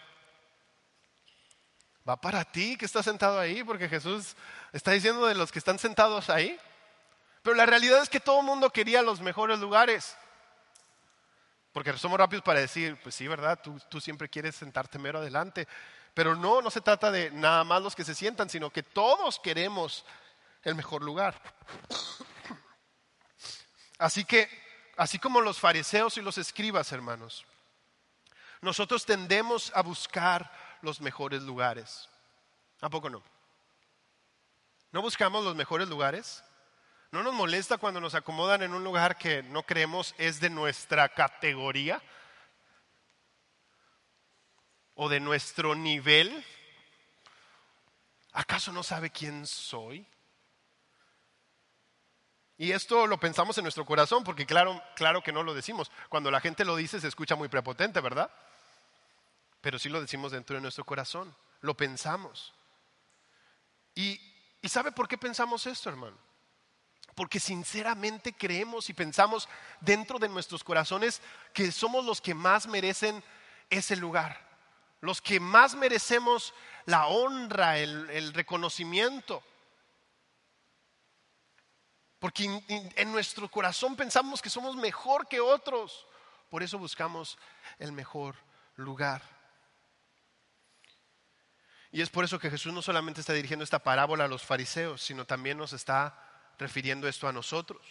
Va para ti que estás sentado ahí, porque Jesús está diciendo de los que están sentados ahí. Pero la realidad es que todo el mundo quería los mejores lugares. Porque somos rápidos para decir, pues sí, ¿verdad? Tú, tú siempre quieres sentarte mero adelante. Pero no, no se trata de nada más los que se sientan, sino que todos queremos el mejor lugar. Así que, así como los fariseos y los escribas, hermanos, nosotros tendemos a buscar los mejores lugares. ¿A poco no? ¿No buscamos los mejores lugares? ¿No nos molesta cuando nos acomodan en un lugar que no creemos es de nuestra categoría? ¿O de nuestro nivel? ¿Acaso no sabe quién soy? Y esto lo pensamos en nuestro corazón, porque claro, claro que no lo decimos. Cuando la gente lo dice se escucha muy prepotente, ¿verdad? Pero sí lo decimos dentro de nuestro corazón, lo pensamos. ¿Y, y sabe por qué pensamos esto, hermano? Porque sinceramente creemos y pensamos dentro de nuestros corazones que somos los que más merecen ese lugar, los que más merecemos la honra, el, reconocimiento. Porque en nuestro corazón pensamos que somos mejor que otros. Por eso buscamos el mejor lugar. Y es por eso que Jesús no solamente está dirigiendo esta parábola a los fariseos, sino también nos está refiriendo esto a nosotros.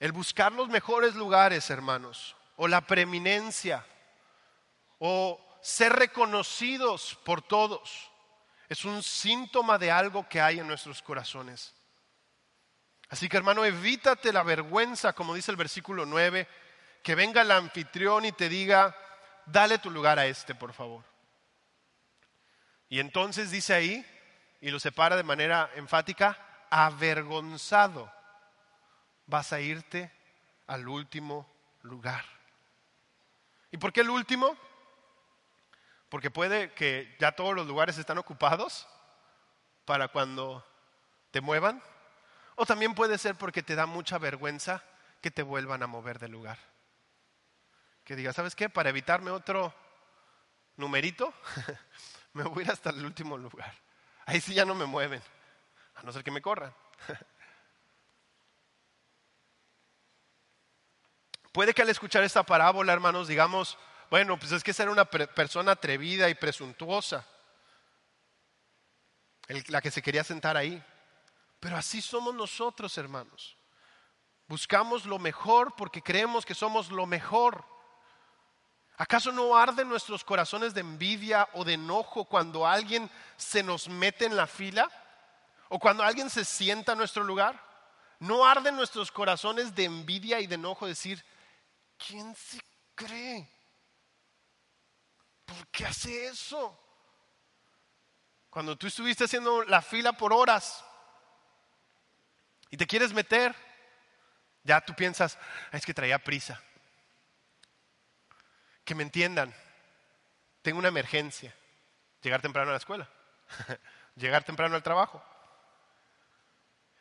El buscar los mejores lugares, hermanos, o la preeminencia, o ser reconocidos por todos, es un síntoma de algo que hay en nuestros corazones. Así que hermano, evítate la vergüenza, como dice el versículo 9, que venga el anfitrión y te diga, dale tu lugar a este, por favor. Y entonces dice ahí, y lo separa de manera enfática, avergonzado, vas a irte al último lugar. ¿Y por qué el último? Porque puede que ya todos los lugares están ocupados para cuando te muevan. O también puede ser porque te da mucha vergüenza que te vuelvan a mover del lugar. Que digas, ¿sabes qué? Para evitarme otro numerito, me voy a ir hasta el último lugar. Ahí sí ya no me mueven a no ser que me corran. Puede que al escuchar esta parábola, hermanos, digamos, bueno, pues es que ser una persona atrevida y presuntuosa, la que se quería sentar ahí. Pero así somos nosotros, hermanos. Buscamos lo mejor porque creemos que somos lo mejor. ¿Acaso no arden nuestros corazones de envidia o de enojo cuando alguien se nos mete en la fila? O cuando alguien se sienta en nuestro lugar, no arden nuestros corazones de envidia y de enojo decir, ¿quién se cree? ¿Por qué hace eso? Cuando tú estuviste haciendo la fila por horas y te quieres meter, ya tú piensas, es que traía prisa. Que me entiendan, tengo una emergencia, llegar temprano a la escuela, llegar temprano al trabajo.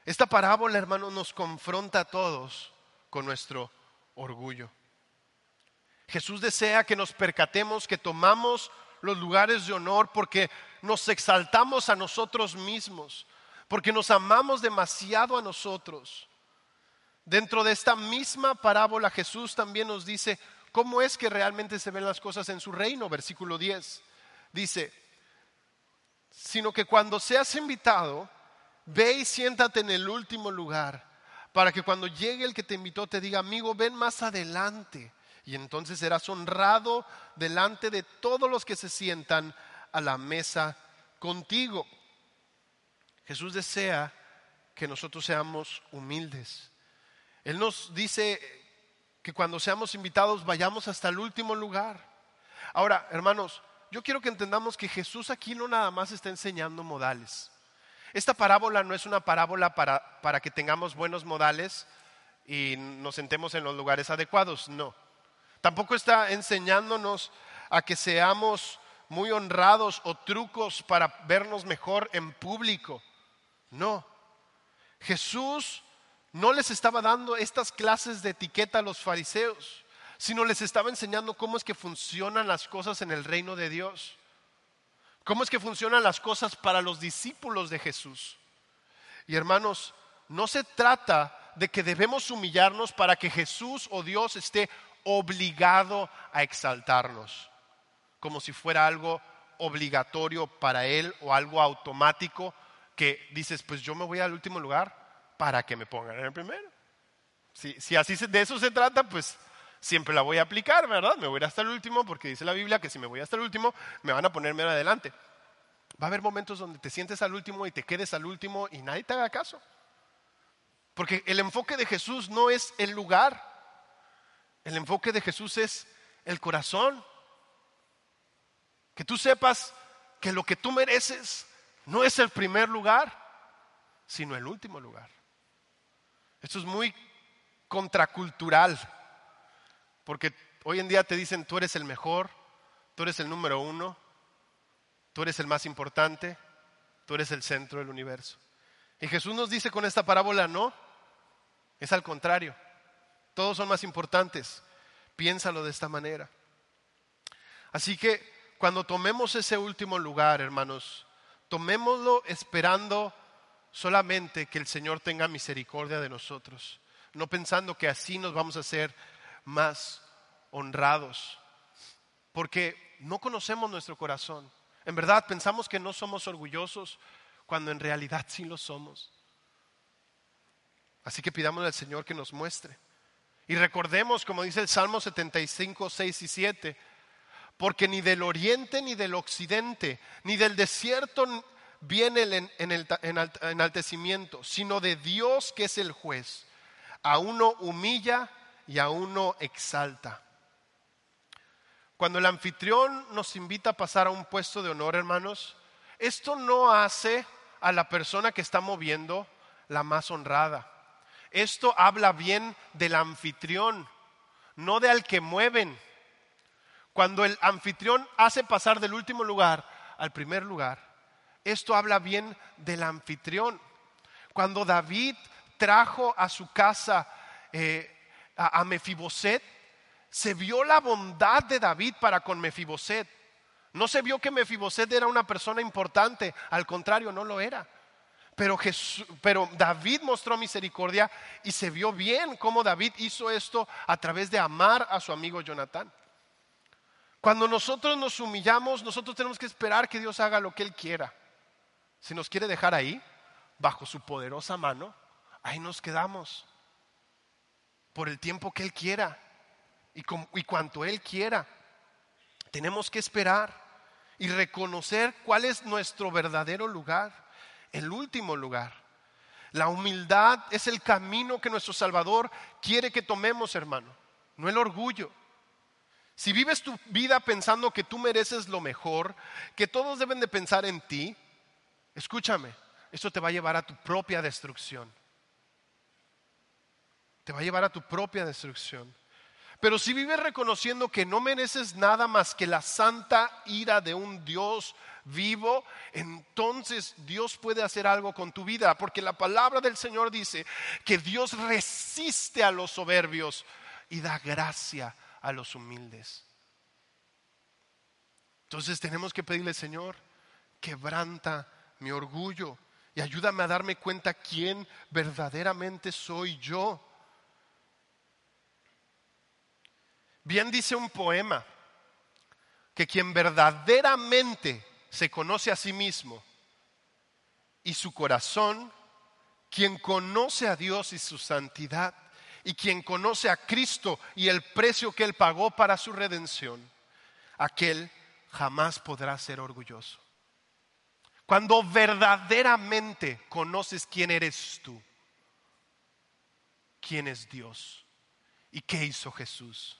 Esta parábola, hermano, nos confronta a todos con nuestro orgullo. Jesús desea que nos percatemos que tomamos los lugares de honor porque nos exaltamos a nosotros mismos, porque nos amamos demasiado a nosotros. Dentro de esta misma parábola Jesús también nos dice cómo es que realmente se ven las cosas en su reino, versículo 10. Dice, sino que cuando seas invitado, Ve y siéntate en el último lugar para que cuando llegue el que te invitó te diga, amigo, ven más adelante. Y entonces serás honrado delante de todos los que se sientan a la mesa contigo. Jesús desea que nosotros seamos humildes. Él nos dice que cuando seamos invitados vayamos hasta el último lugar. Ahora, hermanos, yo quiero que entendamos que Jesús aquí no nada más está enseñando modales. Esta parábola no es una parábola para, para que tengamos buenos modales y nos sentemos en los lugares adecuados, no. Tampoco está enseñándonos a que seamos muy honrados o trucos para vernos mejor en público. No. Jesús no les estaba dando estas clases de etiqueta a los fariseos, sino les estaba enseñando cómo es que funcionan las cosas en el reino de Dios. Cómo es que funcionan las cosas para los discípulos de Jesús. Y hermanos, no se trata de que debemos humillarnos para que Jesús o Dios esté obligado a exaltarnos, como si fuera algo obligatorio para Él o algo automático que dices, pues yo me voy al último lugar para que me pongan en el primero. Si, si así de eso se trata, pues siempre la voy a aplicar, ¿verdad? Me voy a ir hasta el último porque dice la Biblia que si me voy hasta el último, me van a ponerme adelante. Va a haber momentos donde te sientes al último y te quedes al último y nadie te haga caso. Porque el enfoque de Jesús no es el lugar, el enfoque de Jesús es el corazón. Que tú sepas que lo que tú mereces no es el primer lugar, sino el último lugar. Esto es muy contracultural, porque hoy en día te dicen tú eres el mejor, tú eres el número uno, tú eres el más importante, tú eres el centro del universo. Y Jesús nos dice con esta parábola, no, es al contrario. Todos son más importantes. Piénsalo de esta manera. Así que cuando tomemos ese último lugar, hermanos, tomémoslo esperando solamente que el Señor tenga misericordia de nosotros, no pensando que así nos vamos a hacer más honrados, porque no conocemos nuestro corazón. En verdad pensamos que no somos orgullosos cuando en realidad sí lo somos. Así que pidamos al Señor que nos muestre. Y recordemos, como dice el Salmo 75, 6 y 7, porque ni del oriente ni del occidente, ni del desierto viene el enaltecimiento, sino de Dios que es el juez. A uno humilla y a uno exalta. Cuando el anfitrión nos invita a pasar a un puesto de honor, hermanos, esto no hace a la persona que está moviendo la más honrada. Esto habla bien del anfitrión, no de al que mueven. Cuando el anfitrión hace pasar del último lugar al primer lugar, esto habla bien del anfitrión. Cuando David trajo a su casa eh, a, Mefiboset, se vio la bondad de David para con Mefiboset. No se vio que Mefiboset era una persona importante, al contrario, no lo era. Pero, pero David mostró misericordia y se vio bien cómo David hizo esto a través de amar a su amigo Jonatán. Cuando nosotros nos humillamos, nosotros tenemos que esperar que Dios haga lo que Él quiera. Si nos quiere dejar ahí, bajo su poderosa mano, ahí nos quedamos. Por el tiempo que Él quiera y, cuanto Él quiera. Tenemos que esperar y reconocer cuál es nuestro verdadero lugar el último lugar. La humildad es el camino que nuestro Salvador quiere que tomemos, hermano, no el orgullo. Si vives tu vida pensando que tú mereces lo mejor, que todos deben de pensar en ti, escúchame, eso te va a llevar a tu propia destrucción. Te va a llevar a tu propia destrucción. Pero si vives reconociendo que no mereces nada más que la santa ira de un Dios vivo, entonces Dios puede hacer algo con tu vida, porque la palabra del Señor dice que Dios resiste a los soberbios y da gracia a los humildes. Entonces tenemos que pedirle, Señor, quebranta mi orgullo y ayúdame a darme cuenta quién verdaderamente soy yo Bien dice un poema que quien verdaderamente se conoce a sí mismo y su corazón, quien conoce a Dios y su santidad, y quien conoce a Cristo y el precio que Él pagó para su redención, aquel jamás podrá ser orgulloso. Cuando verdaderamente conoces quién eres tú, quién es Dios ¿Y qué hizo Jesús?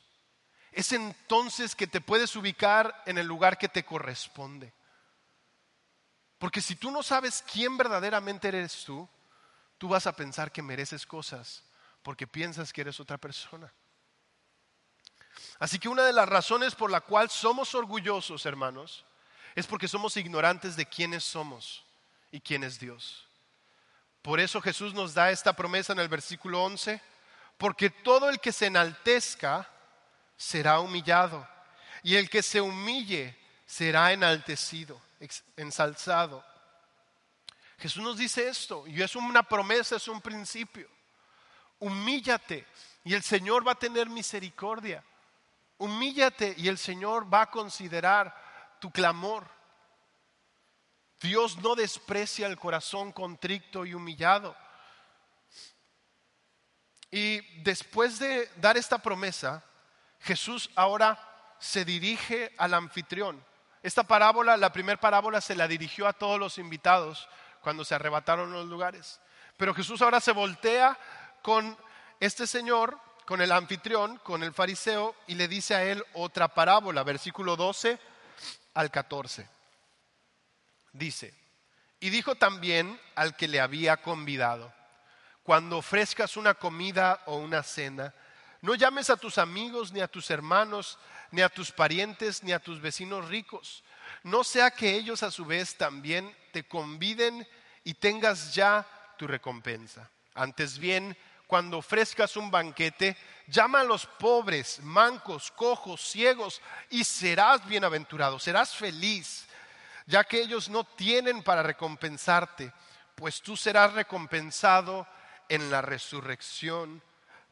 Es entonces que te puedes ubicar en el lugar que te corresponde. Porque si tú no sabes quién verdaderamente eres tú, tú vas a pensar que mereces cosas porque piensas que eres otra persona. Así que una de las razones por la cual somos orgullosos, hermanos, es porque somos ignorantes de quiénes somos y quién es Dios. Por eso Jesús nos da esta promesa en el versículo 11, porque todo el que se enaltezca será humillado, y el que se humille será enaltecido, ensalzado. Jesús nos dice esto, y es una promesa, es un principio. Humíllate y el Señor va a tener misericordia. Humíllate y el Señor va a considerar tu clamor. Dios no desprecia el corazón contrito y humillado. Y después de dar esta promesa, Jesús ahora se dirige al anfitrión. Esta parábola, la primera parábola, se la dirigió a todos los invitados cuando se arrebataron los lugares. Pero Jesús ahora se voltea con este señor, con el anfitrión, con el fariseo, y le dice a él otra parábola, versículo 12 al 14. Dice, y dijo también al que le había convidado, cuando ofrezcas una comida o una cena, no llames a tus amigos, ni a tus hermanos, ni a tus parientes, ni a tus vecinos ricos, no sea que ellos a su vez también te conviden y tengas ya tu recompensa. Antes bien, cuando ofrezcas un banquete, llama a los pobres, mancos, cojos, ciegos, y serás bienaventurado, serás feliz, ya que ellos no tienen para recompensarte, pues tú serás recompensado en la resurrección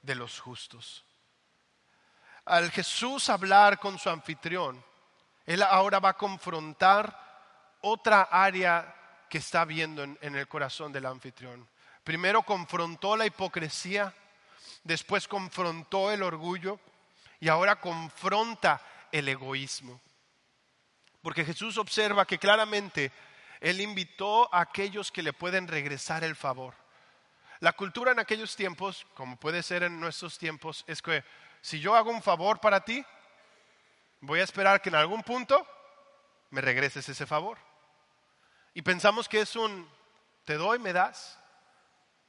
de los justos. Al Jesús hablar con su anfitrión, él ahora va a confrontar otra área que está viendo en, en el corazón del anfitrión. Primero confrontó la hipocresía, después confrontó el orgullo y ahora confronta el egoísmo. Porque Jesús observa que claramente Él invitó a aquellos que le pueden regresar el favor. La cultura en aquellos tiempos, como puede ser en nuestros tiempos, es que si yo hago un favor para ti, voy a esperar que en algún punto me regreses ese favor. Y pensamos que es un, te doy, me das.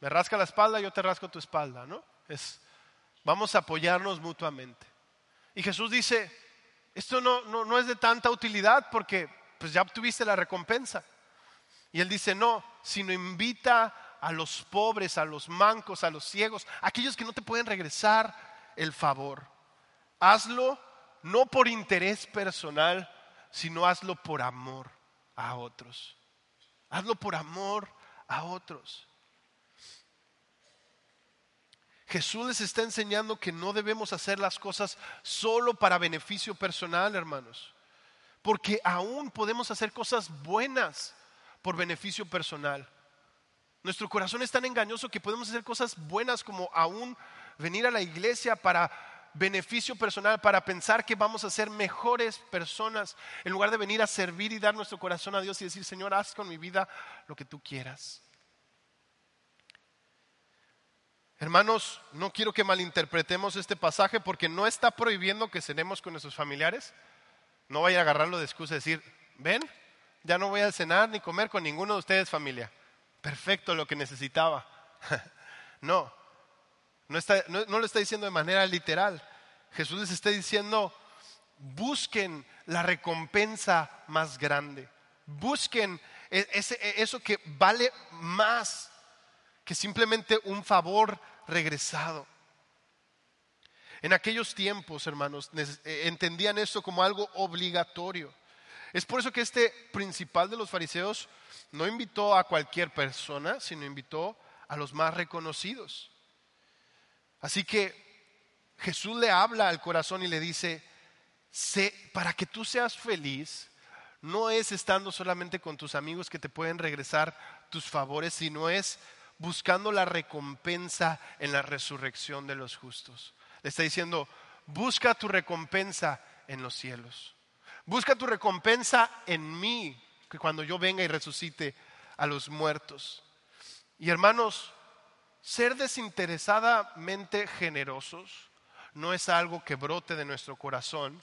Me rasca la espalda, yo te rasco tu espalda, ¿no? Es, vamos a apoyarnos mutuamente. Y Jesús dice, esto no, no, no es de tanta utilidad porque pues ya obtuviste la recompensa. Y él dice, no, sino invita a los pobres, a los mancos, a los ciegos, aquellos que no te pueden regresar el favor. Hazlo no por interés personal, sino hazlo por amor a otros. Hazlo por amor a otros. Jesús les está enseñando que no debemos hacer las cosas solo para beneficio personal, hermanos. Porque aún podemos hacer cosas buenas por beneficio personal. Nuestro corazón es tan engañoso que podemos hacer cosas buenas como aún venir a la iglesia para beneficio personal, para pensar que vamos a ser mejores personas, en lugar de venir a servir y dar nuestro corazón a Dios y decir, Señor, haz con mi vida lo que tú quieras. Hermanos, no quiero que malinterpretemos este pasaje porque no está prohibiendo que cenemos con nuestros familiares. No vaya a agarrarlo de excusa y decir, ven, ya no voy a cenar ni comer con ninguno de ustedes familia. Perfecto, lo que necesitaba. no, no, no lo está diciendo de manera literal. Jesús les está diciendo, busquen la recompensa más grande. Busquen e-, e-, eso que vale más que simplemente un favor regresado. En aquellos tiempos, hermanos, eh, entendían esto como algo obligatorio. Es por eso que este principal de los fariseos no invitó a cualquier persona, sino invitó a los más reconocidos. Así que Jesús le habla al corazón y le dice, para que tú seas feliz, no es estando solamente con tus amigos que te pueden regresar tus favores, sino es buscando la recompensa en la resurrección de los justos. Le está diciendo, busca tu recompensa en los cielos. Busca tu recompensa en mí, que cuando yo venga y resucite a los muertos. Y hermanos, ser desinteresadamente generosos no es algo que brote de nuestro corazón,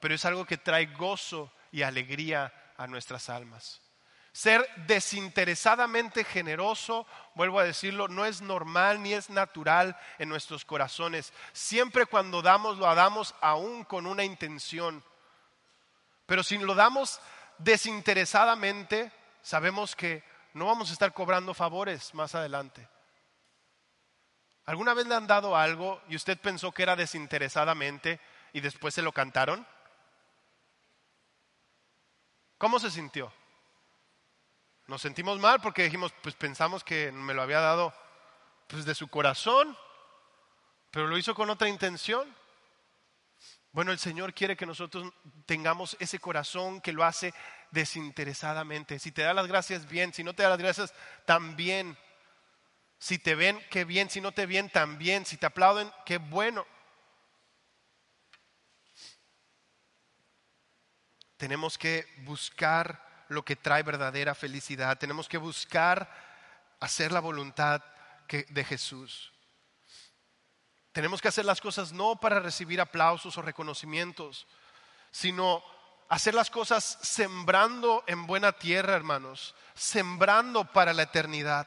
pero es algo que trae gozo y alegría a nuestras almas. Ser desinteresadamente generoso, vuelvo a decirlo, no es normal ni es natural en nuestros corazones. Siempre cuando damos, lo damos aún con una intención. Pero si lo damos desinteresadamente, sabemos que no vamos a estar cobrando favores más adelante. ¿Alguna vez le han dado algo y usted pensó que era desinteresadamente y después se lo cantaron? ¿Cómo se sintió? Nos sentimos mal porque dijimos, pues pensamos que me lo había dado pues de su corazón, pero lo hizo con otra intención. Bueno, el Señor quiere que nosotros tengamos ese corazón que lo hace desinteresadamente. Si te da las gracias, bien. Si no te da las gracias, también. Si te ven, qué bien. Si no te ven, también. Si te aplauden, qué bueno. Tenemos que buscar lo que trae verdadera felicidad. Tenemos que buscar hacer la voluntad de Jesús. Tenemos que hacer las cosas no para recibir aplausos o reconocimientos, sino hacer las cosas sembrando en buena tierra, hermanos, sembrando para la eternidad.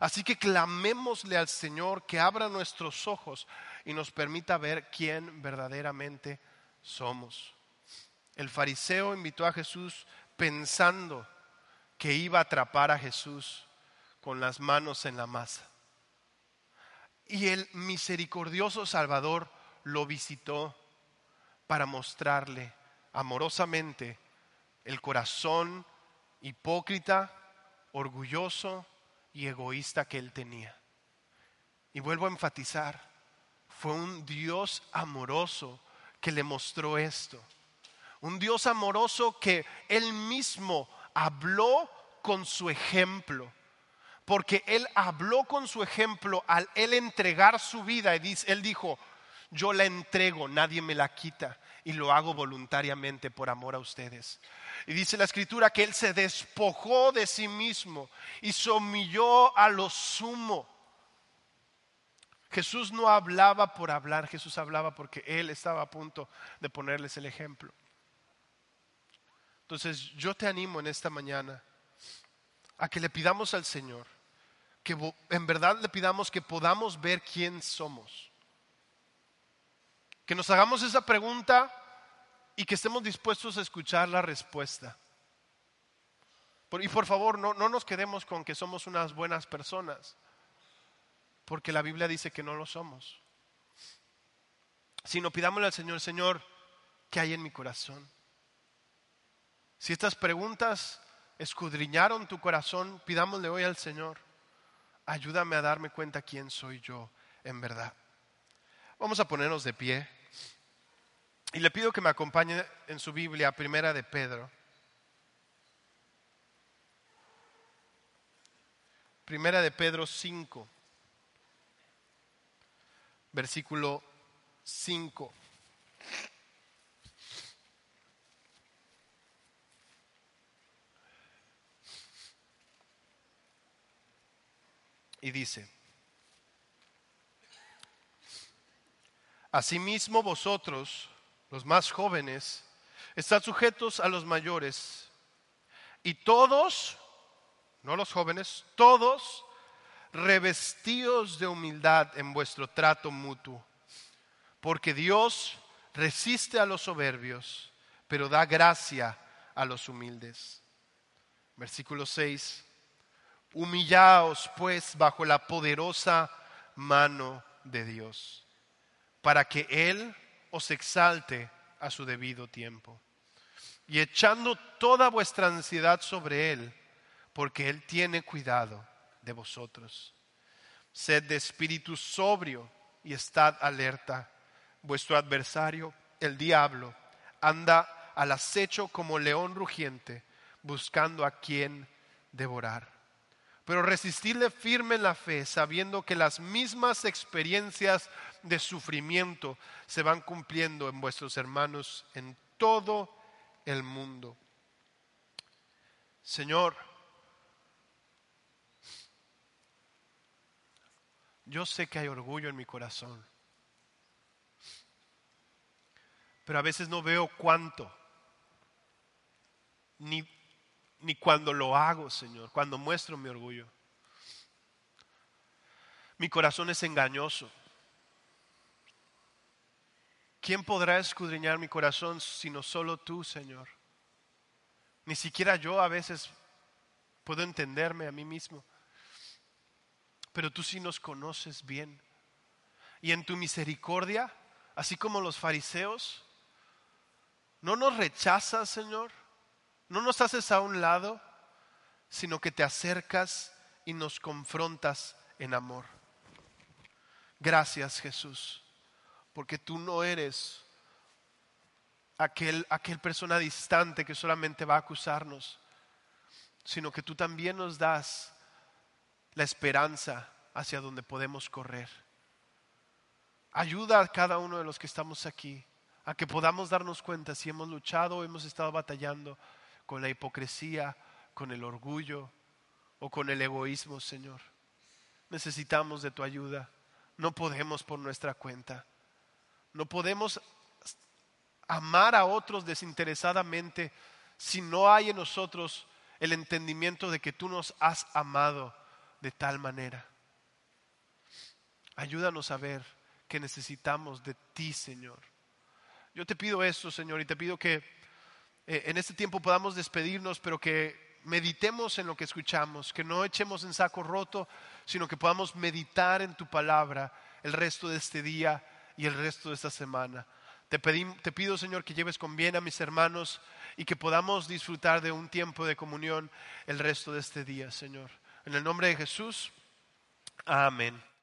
Así que clamémosle al Señor que abra nuestros ojos y nos permita ver quién verdaderamente somos. El fariseo invitó a Jesús pensando que iba a atrapar a Jesús con las manos en la masa. Y el misericordioso Salvador lo visitó para mostrarle amorosamente el corazón hipócrita, orgulloso y egoísta que él tenía. Y vuelvo a enfatizar, fue un Dios amoroso que le mostró esto un Dios amoroso que Él mismo habló con su ejemplo. Porque Él habló con su ejemplo al entregar su vida. Él dijo, yo la entrego, nadie me la quita y lo hago voluntariamente por amor a ustedes. Y dice la escritura que Él se despojó de sí mismo y se humilló a lo sumo. Jesús no hablaba por hablar, Jesús hablaba porque Él estaba a punto de ponerles el ejemplo. Entonces yo te animo en esta mañana a que le pidamos al Señor, que en verdad le pidamos que podamos ver quién somos. Que nos hagamos esa pregunta y que estemos dispuestos a escuchar la respuesta. Y por favor, no, no nos quedemos con que somos unas buenas personas, porque la Biblia dice que no lo somos. Sino pidámosle al Señor, Señor, ¿qué hay en mi corazón? Si estas preguntas escudriñaron tu corazón, pidámosle hoy al Señor, ayúdame a darme cuenta quién soy yo en verdad. Vamos a ponernos de pie y le pido que me acompañe en su Biblia, primera de Pedro. Primera de Pedro 5, versículo 5. Y dice, Asimismo vosotros, los más jóvenes, están sujetos a los mayores, y todos, no los jóvenes, todos revestidos de humildad en vuestro trato mutuo, porque Dios resiste a los soberbios, pero da gracia a los humildes. Versículo 6. Humillaos pues bajo la poderosa mano de Dios, para que Él os exalte a su debido tiempo. Y echando toda vuestra ansiedad sobre Él, porque Él tiene cuidado de vosotros. Sed de espíritu sobrio y estad alerta. Vuestro adversario, el diablo, anda al acecho como león rugiente, buscando a quien devorar pero resistirle firme en la fe, sabiendo que las mismas experiencias de sufrimiento se van cumpliendo en vuestros hermanos en todo el mundo. Señor, yo sé que hay orgullo en mi corazón. pero a veces no veo cuánto, ni, ni cuando lo hago, Señor, cuando muestro mi orgullo. Mi corazón es engañoso. ¿Quién podrá escudriñar mi corazón sino solo tú, Señor? Ni siquiera yo a veces puedo entenderme a mí mismo, pero tú sí nos conoces bien. Y en tu misericordia, así como los fariseos, no nos rechazas, Señor, no nos haces a un lado, sino que te acercas y nos confrontas en amor. Gracias, Jesús porque tú no eres aquel, aquel persona distante que solamente va a acusarnos, sino que tú también nos das la esperanza hacia donde podemos correr. Ayuda a cada uno de los que estamos aquí a que podamos darnos cuenta si hemos luchado o hemos estado batallando con la hipocresía, con el orgullo o con el egoísmo, Señor. Necesitamos de tu ayuda. No podemos por nuestra cuenta. No podemos amar a otros desinteresadamente si no hay en nosotros el entendimiento de que tú nos has amado de tal manera. Ayúdanos a ver que necesitamos de ti, Señor. Yo te pido esto, Señor, y te pido que en este tiempo podamos despedirnos, pero que meditemos en lo que escuchamos, que no echemos en saco roto, sino que podamos meditar en tu palabra el resto de este día y el resto de esta semana. Te, te pido, Señor, que lleves con bien a mis hermanos y que podamos disfrutar de un tiempo de comunión el resto de este día, Señor. En el nombre de Jesús, amén.